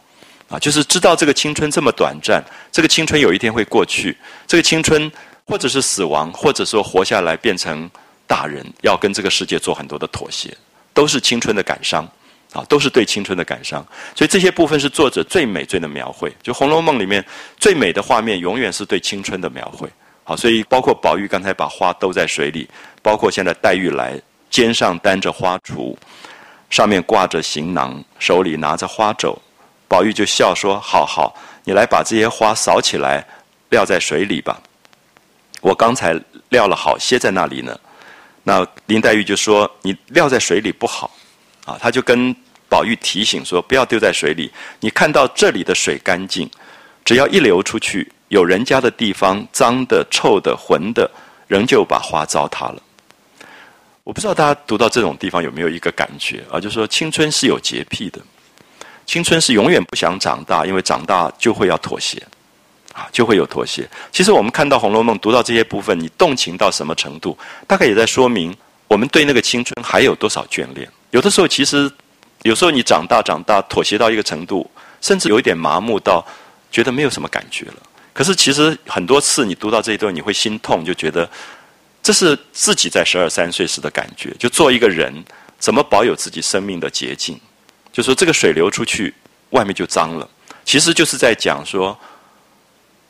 啊，就是知道这个青春这么短暂，这个青春有一天会过去，这个青春或者是死亡，或者说活下来变成大人，要跟这个世界做很多的妥协，都是青春的感伤，啊，都是对青春的感伤。所以这些部分是作者最美、最的描绘。就《红楼梦》里面最美的画面，永远是对青春的描绘。好，所以包括宝玉刚才把花兜在水里，包括现在黛玉来，肩上担着花锄，上面挂着行囊，手里拿着花肘。宝玉就笑说：“好好，你来把这些花扫起来，撂在水里吧。我刚才撂了好些在那里呢。”那林黛玉就说：“你撂在水里不好。”啊，他就跟宝玉提醒说：“不要丢在水里。你看到这里的水干净，只要一流出去，有人家的地方脏的、臭的、浑的，仍旧把花糟蹋了。”我不知道大家读到这种地方有没有一个感觉啊？就是说青春是有洁癖的。青春是永远不想长大，因为长大就会要妥协，就会有妥协。其实我们看到《红楼梦》，读到这些部分，你动情到什么程度，大概也在说明我们对那个青春还有多少眷恋。有的时候，其实有时候你长大长大，妥协到一个程度，甚至有一点麻木到觉得没有什么感觉了。可是其实很多次你读到这一段，你会心痛，就觉得这是自己在十二三岁时的感觉。就做一个人，怎么保有自己生命的洁净？就说这个水流出去，外面就脏了。其实就是在讲说，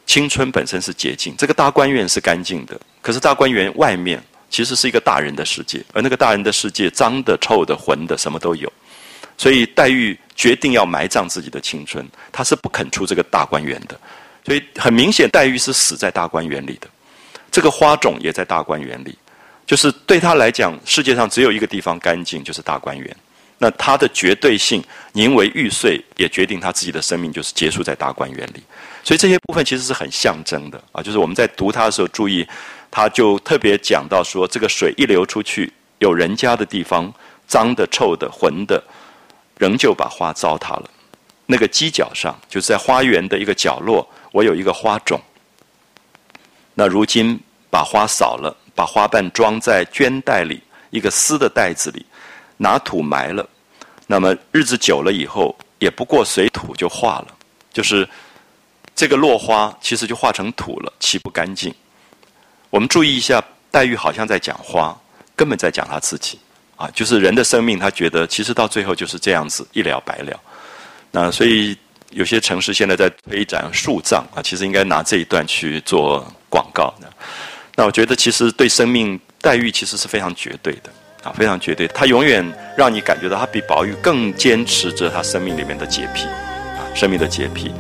青春本身是洁净，这个大观园是干净的。可是大观园外面其实是一个大人的世界，而那个大人的世界脏的、臭的、浑的，什么都有。所以黛玉决定要埋葬自己的青春，她是不肯出这个大观园的。所以很明显，黛玉是死在大观园里的。这个花种也在大观园里，就是对她来讲，世界上只有一个地方干净，就是大观园。那他的绝对性，宁为玉碎，也决定他自己的生命就是结束在大观园里。所以这些部分其实是很象征的啊，就是我们在读它的时候注意，他就特别讲到说，这个水一流出去，有人家的地方，脏的、臭的、浑的，仍旧把花糟蹋了。那个犄角上，就是在花园的一个角落，我有一个花种。那如今把花扫了，把花瓣装在绢袋里，一个丝的袋子里。拿土埋了，那么日子久了以后，也不过随土就化了，就是这个落花其实就化成土了，岂不干净？我们注意一下，黛玉好像在讲花，根本在讲她自己啊，就是人的生命，她觉得其实到最后就是这样子一了百了。那所以有些城市现在在推展树葬啊，其实应该拿这一段去做广告。那我觉得其实对生命，黛玉其实是非常绝对的。啊，非常绝对，他永远让你感觉到他比宝玉更坚持着他生命里面的洁癖，啊，生命的洁癖。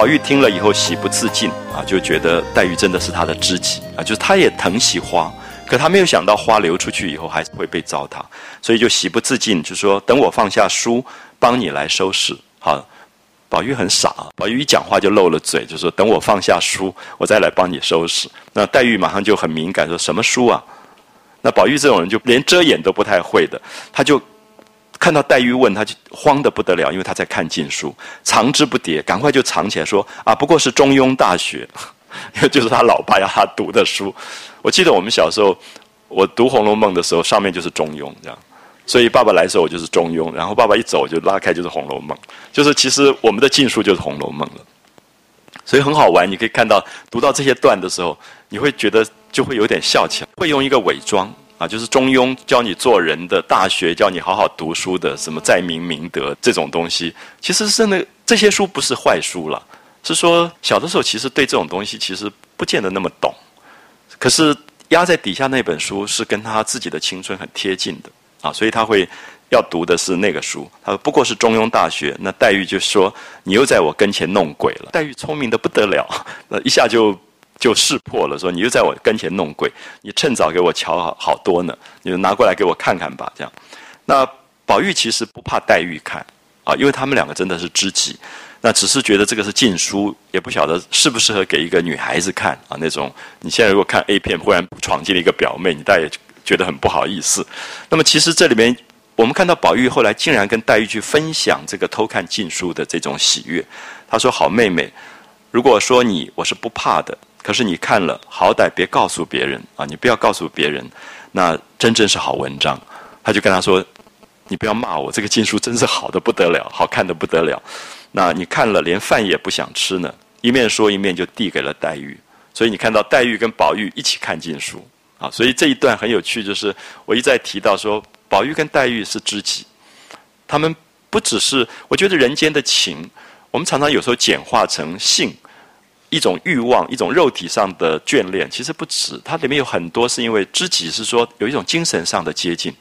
宝玉听了以后喜不自禁啊，就觉得黛玉真的是他的知己啊，就是他也疼惜花，可他没有想到花流出去以后还会被糟蹋，所以就喜不自禁，就说等我放下书，帮你来收拾。好，宝玉很傻，宝玉一讲话就漏了嘴，就说等我放下书，我再来帮你收拾。那黛玉马上就很敏感，说什么书啊？那宝玉这种人就连遮掩都不太会的，他就。看到黛玉问，他就慌得不得了，因为他在看禁书，藏之不迭，赶快就藏起来，说啊，不过是《中庸》大学，就是他老爸要他读的书。我记得我们小时候，我读《红楼梦》的时候，上面就是《中庸》这样，所以爸爸来的时候我就是《中庸》，然后爸爸一走就拉开就是《红楼梦》，就是其实我们的禁书就是《红楼梦》了，所以很好玩。你可以看到读到这些段的时候，你会觉得就会有点笑起来，会用一个伪装。啊，就是中庸教你做人的，大学教你好好读书的，什么在明明德这种东西，其实是那这些书不是坏书了。是说小的时候其实对这种东西其实不见得那么懂，可是压在底下那本书是跟他自己的青春很贴近的啊，所以他会要读的是那个书。他说不过是中庸大学，那黛玉就说你又在我跟前弄鬼了。黛玉聪明的不得了，那一下就。就识破了，说你又在我跟前弄鬼，你趁早给我瞧好好多呢，你就拿过来给我看看吧。这样，那宝玉其实不怕黛玉看啊，因为他们两个真的是知己。那只是觉得这个是禁书，也不晓得适不适合给一个女孩子看啊。那种你现在如果看 A 片，忽然闯进了一个表妹，你大概觉得很不好意思。那么其实这里面，我们看到宝玉后来竟然跟黛玉去分享这个偷看禁书的这种喜悦。他说：“好妹妹，如果说你我是不怕的。”可是你看了，好歹别告诉别人啊！你不要告诉别人，那真正是好文章。他就跟他说：“你不要骂我，这个禁书真是好的不得了，好看的不得了。那你看了，连饭也不想吃呢。”一面说一面就递给了黛玉。所以你看到黛玉跟宝玉一起看禁书啊！所以这一段很有趣，就是我一再提到说，宝玉跟黛玉是知己。他们不只是，我觉得人间的情，我们常常有时候简化成性。一种欲望，一种肉体上的眷恋，其实不止。它里面有很多是因为知己，是说有一种精神上的接近，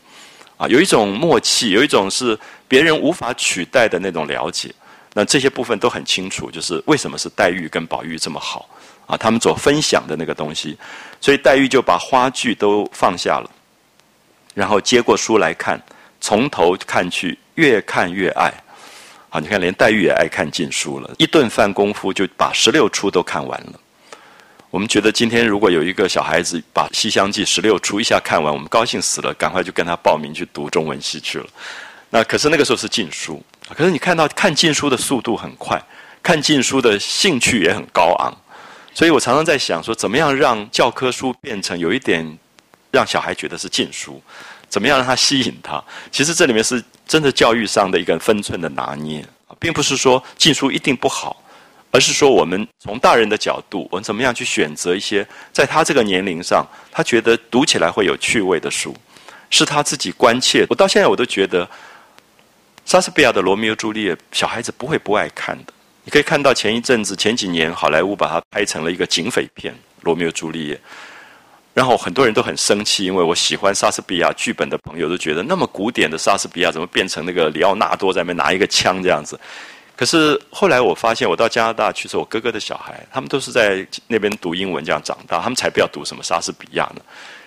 啊，有一种默契，有一种是别人无法取代的那种了解。那这些部分都很清楚，就是为什么是黛玉跟宝玉这么好啊？他们所分享的那个东西，所以黛玉就把花具都放下了，然后接过书来看，从头看去，越看越爱。好，你看，连黛玉也爱看禁书了。一顿饭功夫就把十六出都看完了。我们觉得今天如果有一个小孩子把《西厢记》十六出一下看完，我们高兴死了，赶快就跟他报名去读中文系去了。那可是那个时候是禁书，可是你看到看禁书的速度很快，看禁书的兴趣也很高昂。所以我常常在想说，怎么样让教科书变成有一点让小孩觉得是禁书？怎么样让他吸引他？其实这里面是真的教育上的一个分寸的拿捏并不是说禁书一定不好，而是说我们从大人的角度，我们怎么样去选择一些在他这个年龄上，他觉得读起来会有趣味的书，是他自己关切。我到现在我都觉得，莎士比亚的《罗密欧朱丽叶》，小孩子不会不爱看的。你可以看到前一阵子前几年好莱坞把它拍成了一个警匪片《罗密欧朱丽叶》。然后很多人都很生气，因为我喜欢莎士比亚剧本的朋友都觉得那么古典的莎士比亚怎么变成那个里奥纳多在那边拿一个枪这样子？可是后来我发现，我到加拿大去，是我哥哥的小孩，他们都是在那边读英文这样长大，他们才不要读什么莎士比亚呢。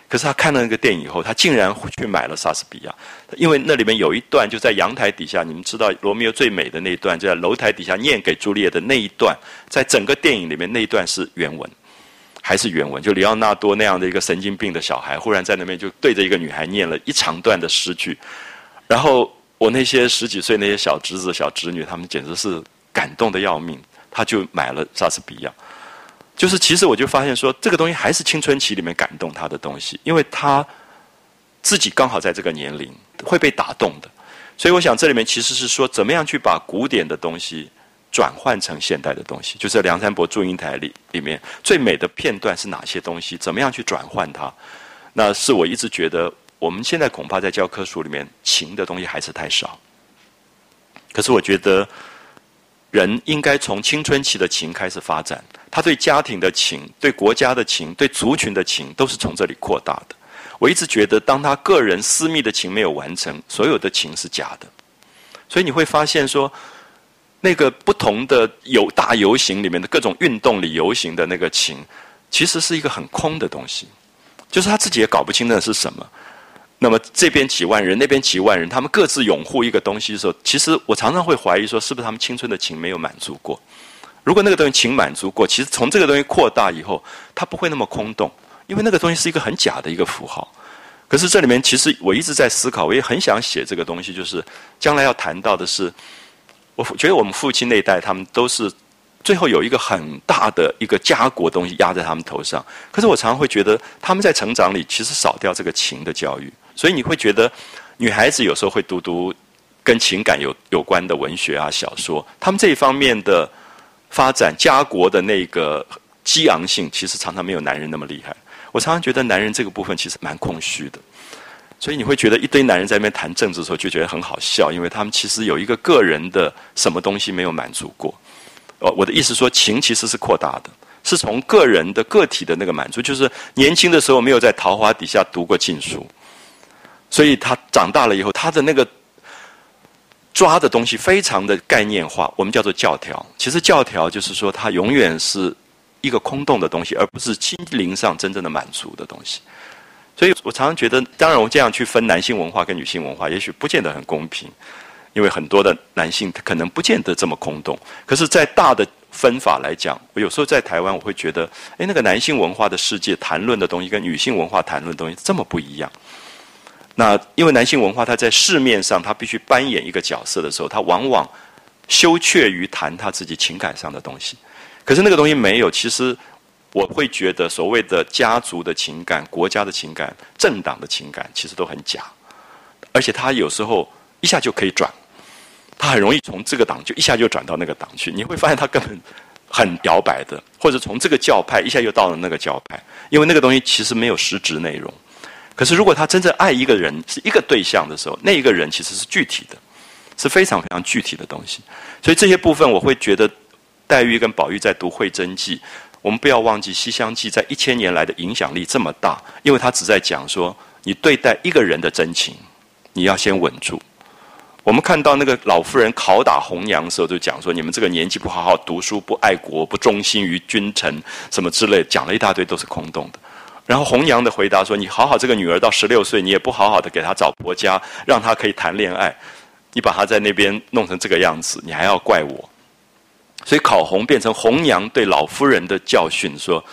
可是他看了那个电影以后，他竟然去买了莎士比亚，因为那里面有一段就在阳台底下，你们知道罗密欧最美的那一段，就在楼台底下念给朱丽叶的那一段，在整个电影里面那一段是原文。还是原文，就里奥纳多那样的一个神经病的小孩，忽然在那边就对着一个女孩念了一长段的诗句，然后我那些十几岁那些小侄子、小侄女，他们简直是感动的要命，他就买了莎士比亚。就是其实我就发现说，这个东西还是青春期里面感动他的东西，因为他自己刚好在这个年龄会被打动的，所以我想这里面其实是说，怎么样去把古典的东西。转换成现代的东西，就是梁山伯祝英台里里面最美的片段是哪些东西？怎么样去转换它？那是我一直觉得，我们现在恐怕在教科书里面情的东西还是太少。可是我觉得，人应该从青春期的情开始发展，他对家庭的情、对国家的情、对族群的情，都是从这里扩大的。我一直觉得，当他个人私密的情没有完成，所有的情是假的。所以你会发现说。那个不同的游大游行里面的各种运动里游行的那个情，其实是一个很空的东西，就是他自己也搞不清那是什么。那么这边几万人，那边几万人，他们各自拥护一个东西的时候，其实我常常会怀疑说，是不是他们青春的情没有满足过？如果那个东西情满足过，其实从这个东西扩大以后，它不会那么空洞，因为那个东西是一个很假的一个符号。可是这里面其实我一直在思考，我也很想写这个东西，就是将来要谈到的是，我觉得我们父亲那一代，他们都是最后有一个很大的一个家国东西压在他们头上。可是我常常会觉得，他们在成长里其实少掉这个情的教育。所以你会觉得，女孩子有时候会读读跟情感有有关的文学啊、小说，他们这一方面的发展，家国的那个激昂性，其实常常没有男人那么厉害。我常常觉得男人这个部分其实蛮空虚的，所以你会觉得一堆男人在那边谈政治的时候，就觉得很好笑，因为他们其实有一个个人的什么东西没有满足过。哦，我的意思说，情其实是扩大的，是从个人的个体的那个满足，就是年轻的时候没有在桃花底下读过禁书。所以他长大了以后，他的那个抓的东西非常的概念化，我们叫做教条。其实教条就是说，它永远是一个空洞的东西，而不是心灵上真正的满足的东西。所以我常常觉得，当然我这样去分男性文化跟女性文化，也许不见得很公平，因为很多的男性他可能不见得这么空洞。可是，在大的分法来讲，我有时候在台湾，我会觉得，哎，那个男性文化的世界谈论的东西，跟女性文化谈论的东西这么不一样。那因为男性文化，他在市面上他必须扮演一个角色的时候，他往往羞怯于谈他自己情感上的东西。可是那个东西没有，其实我会觉得所谓的家族的情感、国家的情感、政党的情感，其实都很假。而且他有时候一下就可以转，他很容易从这个党就一下就转到那个党去。你会发现他根本很摇摆的，或者从这个教派一下又到了那个教派，因为那个东西其实没有实质内容。可是，如果他真正爱一个人是一个对象的时候，那一个人其实是具体的，是非常非常具体的东西。所以这些部分，我会觉得黛玉跟宝玉在读《会真记》，我们不要忘记《西厢记》在一千年来的影响力这么大，因为它只在讲说，你对待一个人的真情，你要先稳住。我们看到那个老妇人拷打红娘的时候，就讲说，你们这个年纪不好好读书，不爱国，不忠心于君臣，什么之类，讲了一大堆都是空洞的。然后红娘的回答说：“你好好这个女儿到十六岁，你也不好好的给她找婆家，让她可以谈恋爱，你把她在那边弄成这个样子，你还要怪我？所以考红变成红娘对老夫人的教训，说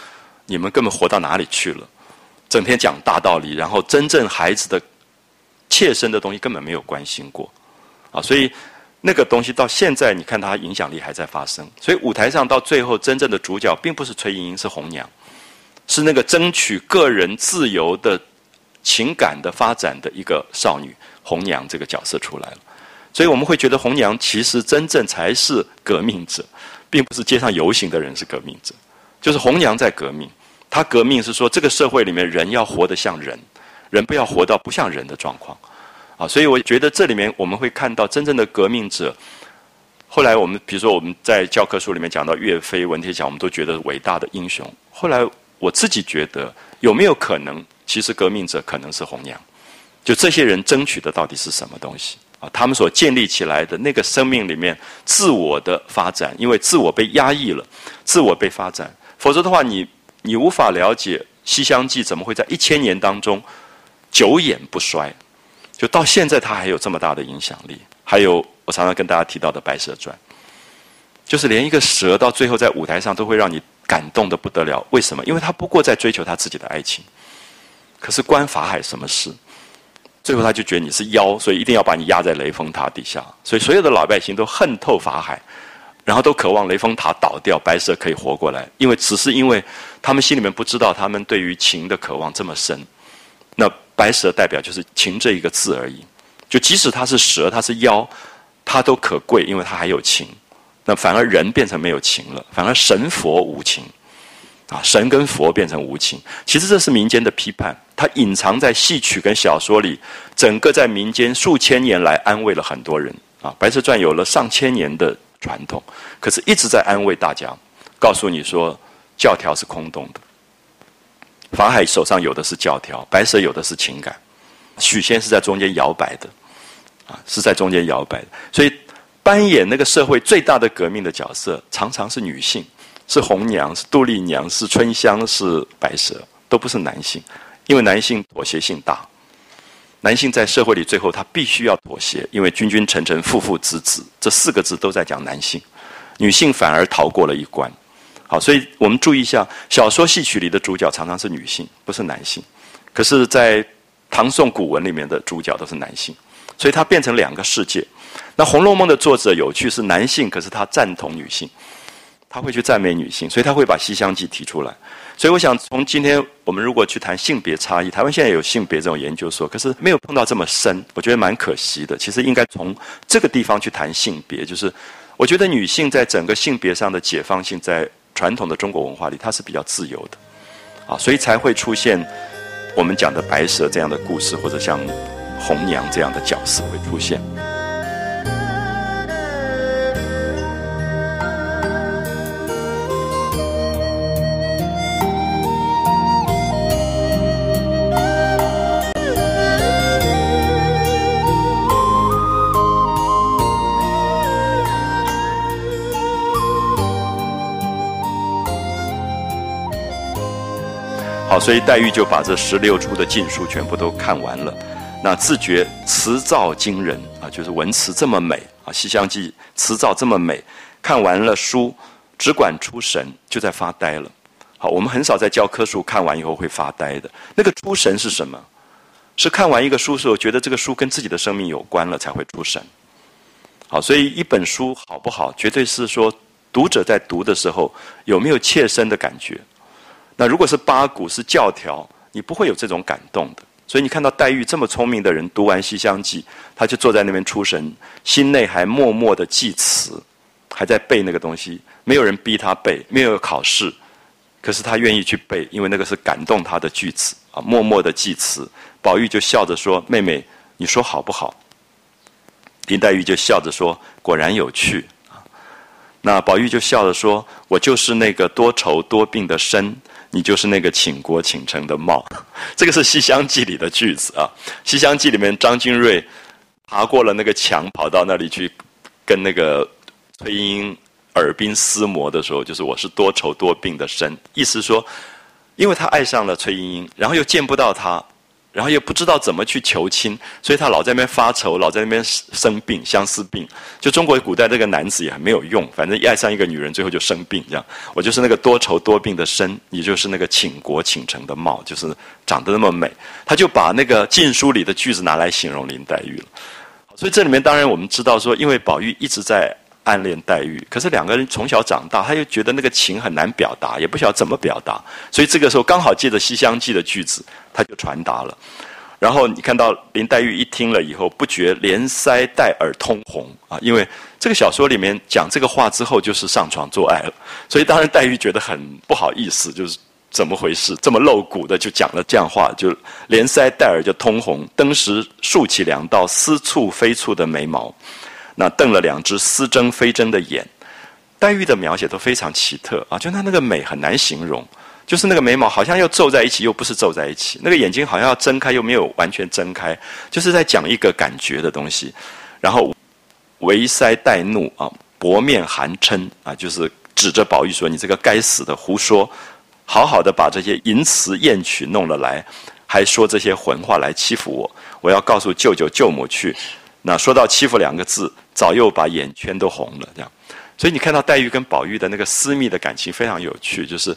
你们根本活到哪里去了？整天讲大道理，然后真正孩子的切身的东西根本没有关心过啊！所以那个东西到现在，你看它影响力还在发生。所以舞台上到最后，真正的主角并不是崔莺莺，是红娘。”是那个争取个人自由的情感的发展的一个少女红娘这个角色出来了，所以我们会觉得红娘其实真正才是革命者，并不是街上游行的人是革命者，就是红娘在革命。她革命是说这个社会里面人要活得像人，人不要活到不像人的状况啊。所以我觉得这里面我们会看到真正的革命者。后来我们比如说我们在教科书里面讲到岳飞、文天祥，我们都觉得伟大的英雄。后来。我自己觉得有没有可能，其实革命者可能是红娘，就这些人争取的到底是什么东西啊？他们所建立起来的那个生命里面自我的发展，因为自我被压抑了，自我被发展，否则的话，你你无法了解《西厢记》怎么会在一千年当中久演不衰，就到现在它还有这么大的影响力。还有我常常跟大家提到的《白蛇传》，就是连一个蛇到最后在舞台上都会让你。感动的不得了，为什么？因为他不过在追求他自己的爱情，可是关法海什么事？最后他就觉得你是妖，所以一定要把你压在雷峰塔底下。所以所有的老百姓都恨透法海，然后都渴望雷峰塔倒掉，白蛇可以活过来。因为只是因为他们心里面不知道，他们对于情的渴望这么深。那白蛇代表就是情这一个字而已。就即使他是蛇，他是妖，他都可贵，因为他还有情。那反而人变成没有情了，反而神佛无情，啊，神跟佛变成无情。其实这是民间的批判，它隐藏在戏曲跟小说里，整个在民间数千年来安慰了很多人。啊，《白蛇传》有了上千年的传统，可是一直在安慰大家，告诉你说教条是空洞的。法海手上有的是教条，白蛇有的是情感，许仙是在中间摇摆的，啊，是在中间摇摆的，所以。扮演那个社会最大的革命的角色，常常是女性，是红娘，是杜丽娘，是春香，是白蛇，都不是男性，因为男性妥协性大。男性在社会里最后他必须要妥协，因为君君臣臣父父子子这四个字都在讲男性，女性反而逃过了一关。好，所以我们注意一下，小说戏曲里的主角常常是女性，不是男性。可是，在唐宋古文里面的主角都是男性，所以它变成两个世界。那《红楼梦》的作者有趣是男性，可是他赞同女性，他会去赞美女性，所以他会把《西厢记》提出来。所以我想，从今天我们如果去谈性别差异，台湾现在有性别这种研究所，可是没有碰到这么深，我觉得蛮可惜的。其实应该从这个地方去谈性别，就是我觉得女性在整个性别上的解放性，在传统的中国文化里，它是比较自由的，啊，所以才会出现我们讲的白蛇这样的故事，或者像红娘这样的角色会出现。好所以黛玉就把这十六出的禁书全部都看完了，那自觉词造惊人啊，就是文词这么美啊，《西厢记》词造这么美，看完了书只管出神，就在发呆了。好，我们很少在教科书看完以后会发呆的。那个出神是什么？是看完一个书时候，觉得这个书跟自己的生命有关了才会出神。好，所以一本书好不好，绝对是说读者在读的时候有没有切身的感觉。那如果是八股是教条，你不会有这种感动的。所以你看到黛玉这么聪明的人，读完《西厢记》，他就坐在那边出神，心内还默默的记词，还在背那个东西。没有人逼他背，没有考试，可是他愿意去背，因为那个是感动他的句子啊，默默的记词。宝玉就笑着说：“妹妹，你说好不好？”林黛玉就笑着说：“果然有趣。”啊，那宝玉就笑着说：“我就是那个多愁多病的身。”你就是那个倾国倾城的貌，这个是《西厢记》里的句子啊。《西厢记》里面，张君瑞爬过了那个墙，跑到那里去跟那个崔莺莺耳鬓厮磨的时候，就是我是多愁多病的身，意思说，因为他爱上了崔莺莺，然后又见不到她。然后又不知道怎么去求亲，所以他老在那边发愁，老在那边生病，相思病。就中国古代这个男子也很没有用，反正爱上一个女人，最后就生病。这样，我就是那个多愁多病的身，你就是那个倾国倾城的貌，就是长得那么美。他就把那个禁书里的句子拿来形容林黛玉了。所以这里面当然我们知道说，因为宝玉一直在。暗恋黛玉，可是两个人从小长大，他又觉得那个情很难表达，也不晓得怎么表达，所以这个时候刚好借着《西厢记》的句子，他就传达了。然后你看到林黛玉一听了以后，不觉连腮带耳通红啊，因为这个小说里面讲这个话之后就是上床做爱了，所以当然黛玉觉得很不好意思，就是怎么回事，这么露骨的就讲了这样话，就连腮带耳就通红，登时竖起两道似蹙非蹙的眉毛。那瞪了两只似睁非睁的眼，黛玉的描写都非常奇特啊！就她那个美很难形容，就是那个眉毛好像又皱在一起，又不是皱在一起；那个眼睛好像要睁开，又没有完全睁开，就是在讲一个感觉的东西。然后微腮带怒啊，薄面含嗔啊，就是指着宝玉说：“你这个该死的，胡说！好好的把这些淫词艳曲弄了来，还说这些混话来欺负我！我要告诉舅舅舅母去。”那说到欺负两个字，早又把眼圈都红了，这样。所以你看到黛玉跟宝玉的那个私密的感情非常有趣，就是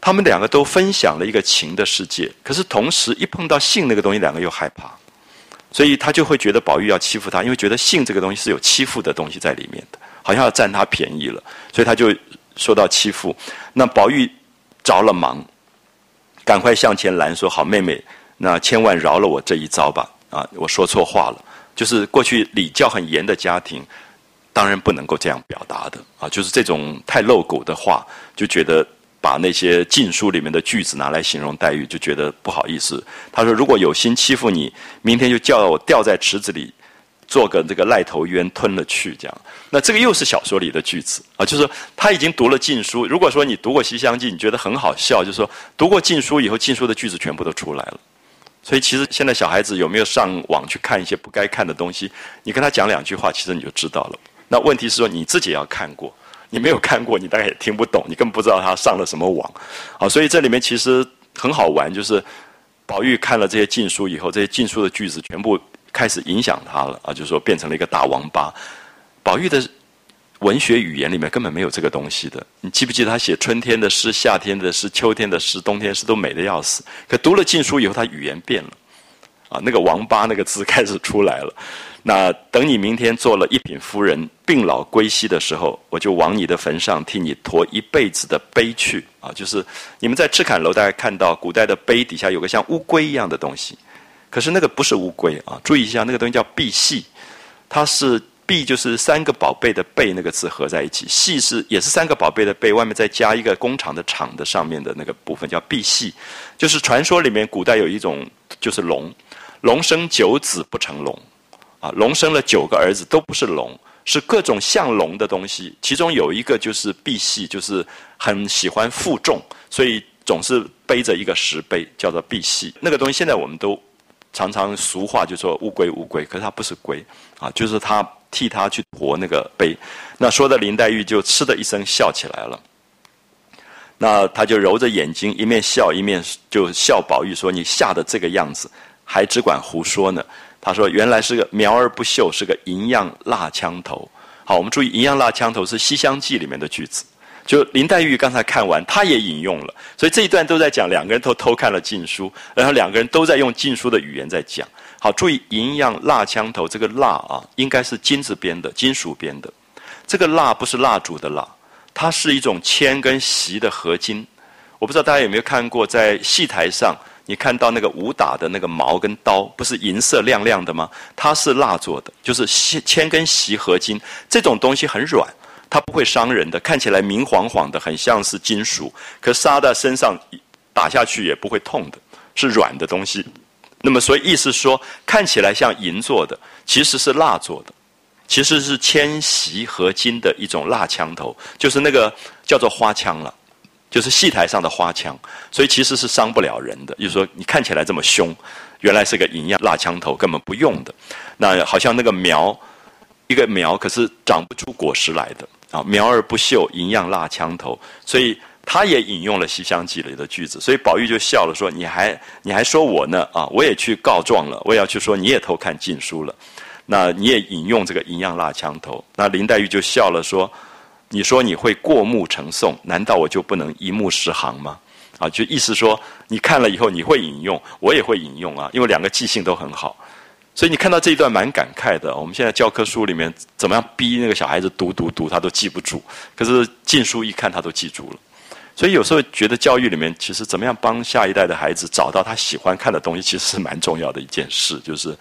他们两个都分享了一个情的世界，可是同时一碰到性那个东西，两个又害怕，所以他就会觉得宝玉要欺负他，因为觉得性这个东西是有欺负的东西在里面的，好像要占他便宜了，所以他就说到欺负。那宝玉着了忙，赶快向前拦说：“好妹妹，那千万饶了我这一招吧！啊，我说错话了。”就是过去礼教很严的家庭，当然不能够这样表达的啊！就是这种太露骨的话，就觉得把那些禁书里面的句子拿来形容黛玉，就觉得不好意思。他说：“如果有心欺负你，明天就叫我掉在池子里，做个这个癞头冤吞了去。”这样，那这个又是小说里的句子啊！就是他已经读了禁书。如果说你读过《西厢记》，你觉得很好笑，就是说读过禁书以后，禁书的句子全部都出来了。所以，其实现在小孩子有没有上网去看一些不该看的东西？你跟他讲两句话，其实你就知道了。那问题是说你自己要看过，你没有看过，你大概也听不懂，你根本不知道他上了什么网。好，所以这里面其实很好玩，就是宝玉看了这些禁书以后，这些禁书的句子全部开始影响他了啊，就是说变成了一个大王八。宝玉的。文学语言里面根本没有这个东西的。你记不记得他写春天的诗、夏天的诗、秋天的诗、冬天的诗都美的要死。可读了禁书以后，他语言变了，啊，那个“王八”那个字开始出来了。那等你明天做了一品夫人，病老归西的时候，我就往你的坟上替你驮一辈子的碑去。啊，就是你们在赤坎楼大概看到古代的碑底下有个像乌龟一样的东西，可是那个不是乌龟啊，注意一下，那个东西叫赑屃，它是。币就是三个宝贝的贝那个字合在一起，系是也是三个宝贝的贝，外面再加一个工厂的厂的上面的那个部分叫赑屃，就是传说里面古代有一种就是龙，龙生九子不成龙，啊，龙生了九个儿子都不是龙，是各种像龙的东西，其中有一个就是赑屃，就是很喜欢负重，所以总是背着一个石碑，叫做赑屃。那个东西现在我们都常常俗话就说乌龟乌龟，可是它不是龟，啊，就是它。替他去驮那个碑，那说的林黛玉就嗤的一声笑起来了。那他就揉着眼睛，一面笑一面就笑宝玉说：“你吓得这个样子，还只管胡说呢。”他说：“原来是个苗而不秀，是个银样蜡枪头。”好，我们注意“银样蜡枪头”是《西厢记》里面的句子。就林黛玉刚才看完，她也引用了，所以这一段都在讲两个人都偷看了禁书，然后两个人都在用禁书的语言在讲。好，注意“银样蜡枪头”这个“蜡”啊，应该是金字边的，金属边的。这个“蜡”不是蜡烛的“蜡”，它是一种铅跟锡的合金。我不知道大家有没有看过，在戏台上你看到那个武打的那个矛跟刀，不是银色亮亮的吗？它是蜡做的，就是铅铅跟锡合金。这种东西很软，它不会伤人的，看起来明晃晃的，很像是金属，可杀在身上打下去也不会痛的，是软的东西。那么，所以意思说，看起来像银做的，其实是蜡做的，其实是铅锡合金的一种蜡枪头，就是那个叫做花枪了，就是戏台上的花枪，所以其实是伤不了人的。就是说，你看起来这么凶，原来是个银样蜡枪头，根本不用的。那好像那个苗，一个苗，可是长不出果实来的啊，苗而不秀，银样蜡枪头，所以。他也引用了《西厢记》里的句子，所以宝玉就笑了，说：“你还你还说我呢啊？我也去告状了，我也要去说你也偷看禁书了。那你也引用这个‘银样蜡枪头’。那林黛玉就笑了，说：‘你说你会过目成诵，难道我就不能一目十行吗？’啊，就意思说你看了以后你会引用，我也会引用啊，因为两个记性都很好。所以你看到这一段蛮感慨的。我们现在教科书里面怎么样逼那个小孩子读读读，他都记不住，可是禁书一看他都记住了。”所以有时候觉得教育里面，其实怎么样帮下一代的孩子找到他喜欢看的东西，其实是蛮重要的一件事。就是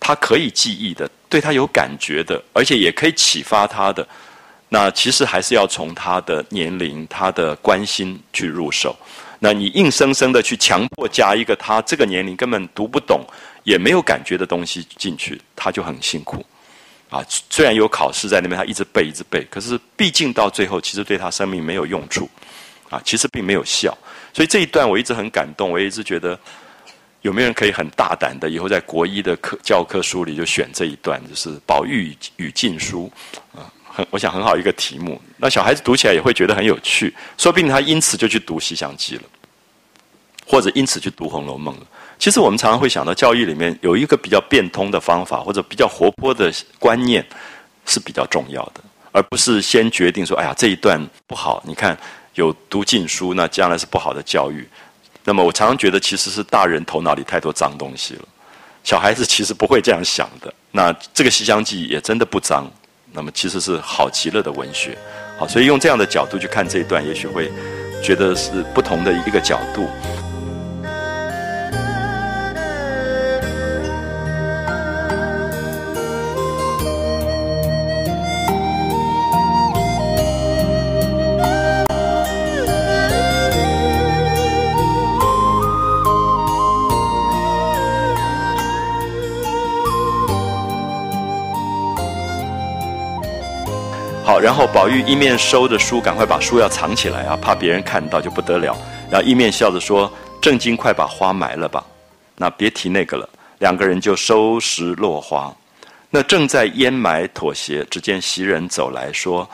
他可以记忆的，对他有感觉的，而且也可以启发他的。那其实还是要从他的年龄、他的关心去入手。那你硬生生的去强迫加一个他这个年龄根本读不懂、也没有感觉的东西进去，他就很辛苦。啊，虽然有考试在那边，他一直背、一直背，可是毕竟到最后，其实对他生命没有用处。啊，其实并没有笑，所以这一段我一直很感动，我一直觉得有没有人可以很大胆的，以后在国一的课教科书里就选这一段，就是宝玉与禁书，啊，很我想很好一个题目，那小孩子读起来也会觉得很有趣，说不定他因此就去读西厢记了，或者因此去读红楼梦了。其实我们常常会想到教育里面有一个比较变通的方法，或者比较活泼的观念是比较重要的，而不是先决定说，哎呀这一段不好，你看。有读禁书，那将来是不好的教育。那么我常常觉得，其实是大人头脑里太多脏东西了。小孩子其实不会这样想的。那这个《西厢记》也真的不脏，那么其实是好极了的文学。好，所以用这样的角度去看这一段，也许会觉得是不同的一个角度。后宝玉一面收着书，赶快把书要藏起来啊，怕别人看到就不得了。然后一面笑着说：“正经，快把花埋了吧。”那别提那个了。两个人就收拾落花。那正在掩埋妥协，只见袭人走来说：“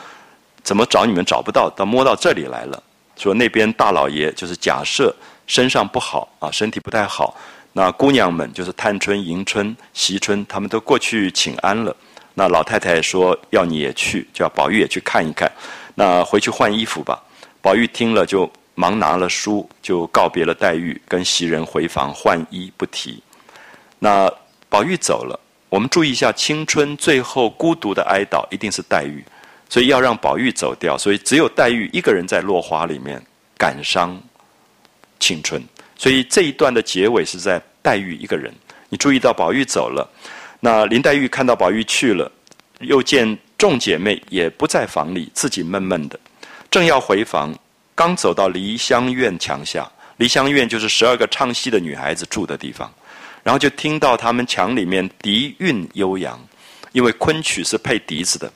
怎么找你们找不到？到摸到这里来了。”说那边大老爷就是假设身上不好啊，身体不太好。那姑娘们就是探春、迎春、惜春，他们都过去请安了。那老太太说要你也去，叫宝玉也去看一看。那回去换衣服吧。宝玉听了就忙拿了书，就告别了黛玉，跟袭人回房换衣，不提。那宝玉走了，我们注意一下，青春最后孤独的哀悼一定是黛玉，所以要让宝玉走掉，所以只有黛玉一个人在落花里面感伤青春。所以这一段的结尾是在黛玉一个人。你注意到宝玉走了，那林黛玉看到宝玉去了，又见众姐妹也不在房里，自己闷闷的，正要回房，刚走到梨香院墙下，梨香院就是十二个唱戏的女孩子住的地方，然后就听到他们墙里面笛韵悠扬，因为昆曲是配笛子的，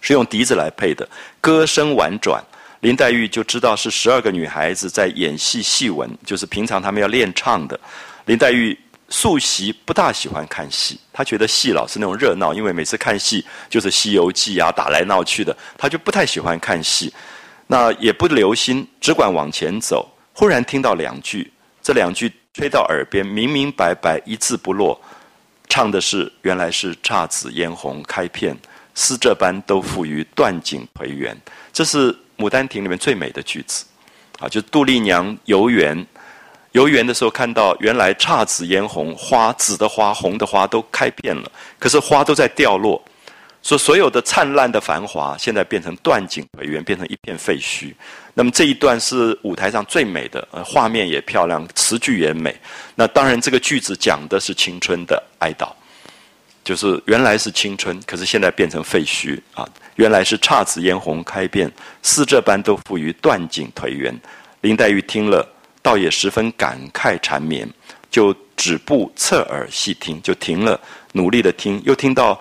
是用笛子来配的，歌声婉转。林黛玉就知道是十二个女孩子在演戏戏文，就是平常她们要练唱的。林黛玉素习不大喜欢看戏，他觉得戏老是那种热闹，因为每次看戏就是《西游记》啊，打来闹去的，他就不太喜欢看戏。那也不留心，只管往前走。忽然听到两句，这两句吹到耳边，明明白白，一字不落，唱的是原来是姹紫嫣红开片，似这般都付于断井颓垣。这是。《牡丹亭》里面最美的句子，啊，就杜丽娘游园，游园的时候看到原来姹紫嫣红花，紫的花、红的花都开遍了，可是花都在掉落，说所有的灿烂的繁华，现在变成断井颓垣，变成一片废墟。那么这一段是舞台上最美的，呃，画面也漂亮，词句也美。那当然，这个句子讲的是青春的哀悼。就是原来是青春，可是现在变成废墟啊！原来是姹紫嫣红开遍，似这般都付于断井颓垣。林黛玉听了，倒也十分感慨缠绵，就止步侧耳细听，就停了，努力的听，又听到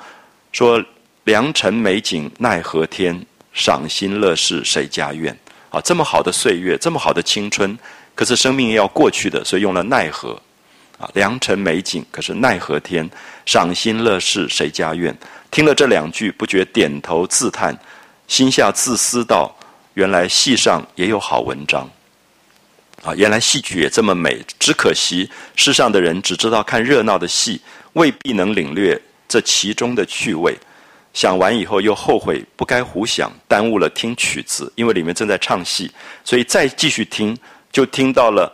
说：“良辰美景奈何天，赏心乐事谁家院？”啊，这么好的岁月，这么好的青春，可是生命要过去的，所以用了奈何。啊，良辰美景，可是奈何天；赏心乐事谁家院？听了这两句，不觉点头自叹，心下自思道：原来戏上也有好文章。啊，原来戏曲也这么美，只可惜世上的人只知道看热闹的戏，未必能领略这其中的趣味。想完以后又后悔，不该胡想，耽误了听曲子，因为里面正在唱戏，所以再继续听，就听到了。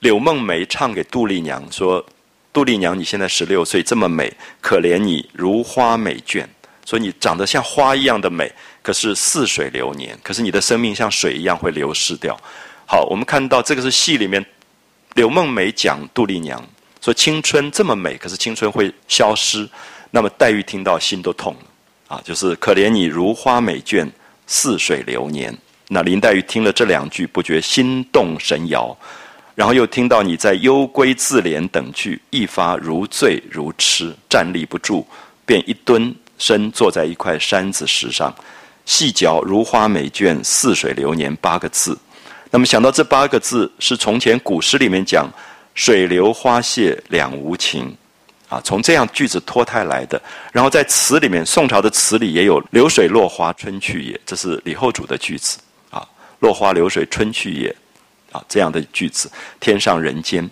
柳梦梅唱给杜丽娘说：“杜丽娘，你现在十六岁，这么美，可怜你如花美眷。说你长得像花一样的美，可是似水流年，可是你的生命像水一样会流失掉。”好，我们看到这个是戏里面柳梦梅讲杜丽娘说：“青春这么美，可是青春会消失。”那么黛玉听到心都痛了啊，就是可怜你如花美眷，似水流年。那林黛玉听了这两句，不觉心动神摇。然后又听到你在幽闺自怜等句，一发如醉如痴，站立不住，便一蹲身坐在一块山子石上，细嚼“如花美眷，似水流年”八个字。那么想到这八个字是从前古诗里面讲“水流花谢两无情”，啊，从这样句子脱胎来的。然后在词里面，宋朝的词里也有“流水落花春去也”，这是李后主的句子啊，“落花流水春去也”。啊，这样的句子，天上人间，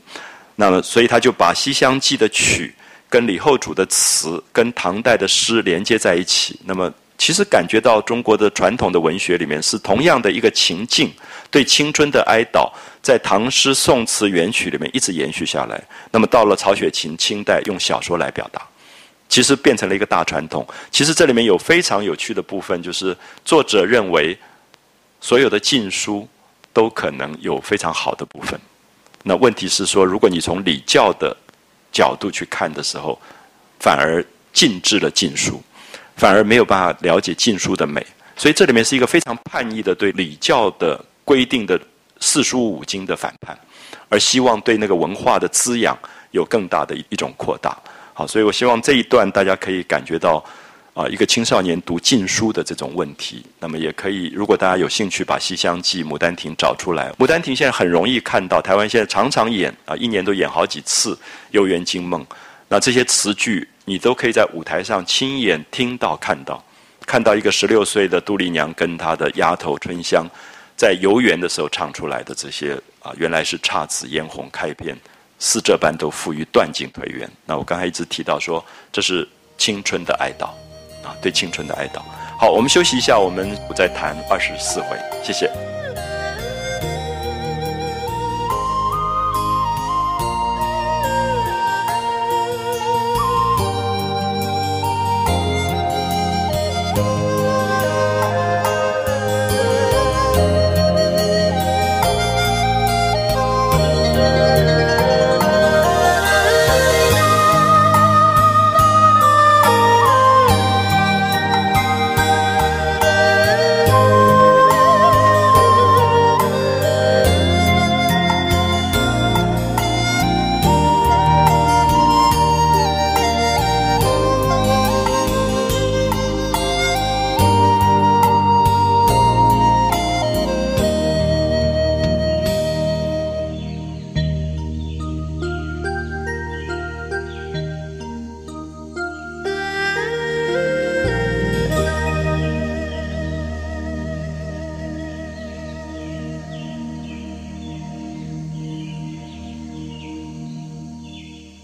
那么，所以他就把《西厢记》的曲跟李后主的词跟唐代的诗连接在一起。那么，其实感觉到中国的传统的文学里面是同样的一个情境，对青春的哀悼，在唐诗、宋词、元曲里面一直延续下来。那么，到了曹雪芹清代用小说来表达，其实变成了一个大传统。其实这里面有非常有趣的部分，就是作者认为所有的禁书。都可能有非常好的部分。那问题是说，如果你从礼教的角度去看的时候，反而禁制了禁书，反而没有办法了解禁书的美。所以这里面是一个非常叛逆的对礼教的规定的四书五经的反叛，而希望对那个文化的滋养有更大的一种扩大。好，所以我希望这一段大家可以感觉到。啊，一个青少年读禁书的这种问题，那么也可以，如果大家有兴趣，把《西厢记》《牡丹亭》找出来，《牡丹亭》现在很容易看到，台湾现在常常演啊，一年都演好几次《游园惊梦》。那这些词句，你都可以在舞台上亲眼听到、看到，看到一个十六岁的杜丽娘跟她的丫头春香，在游园的时候唱出来的这些啊，原来是姹紫嫣红开遍，似这般都付于断井颓垣。那我刚才一直提到说，这是青春的哀悼，啊，对青春的哀悼。好，我们休息一下，我们再谈二十四回，谢谢。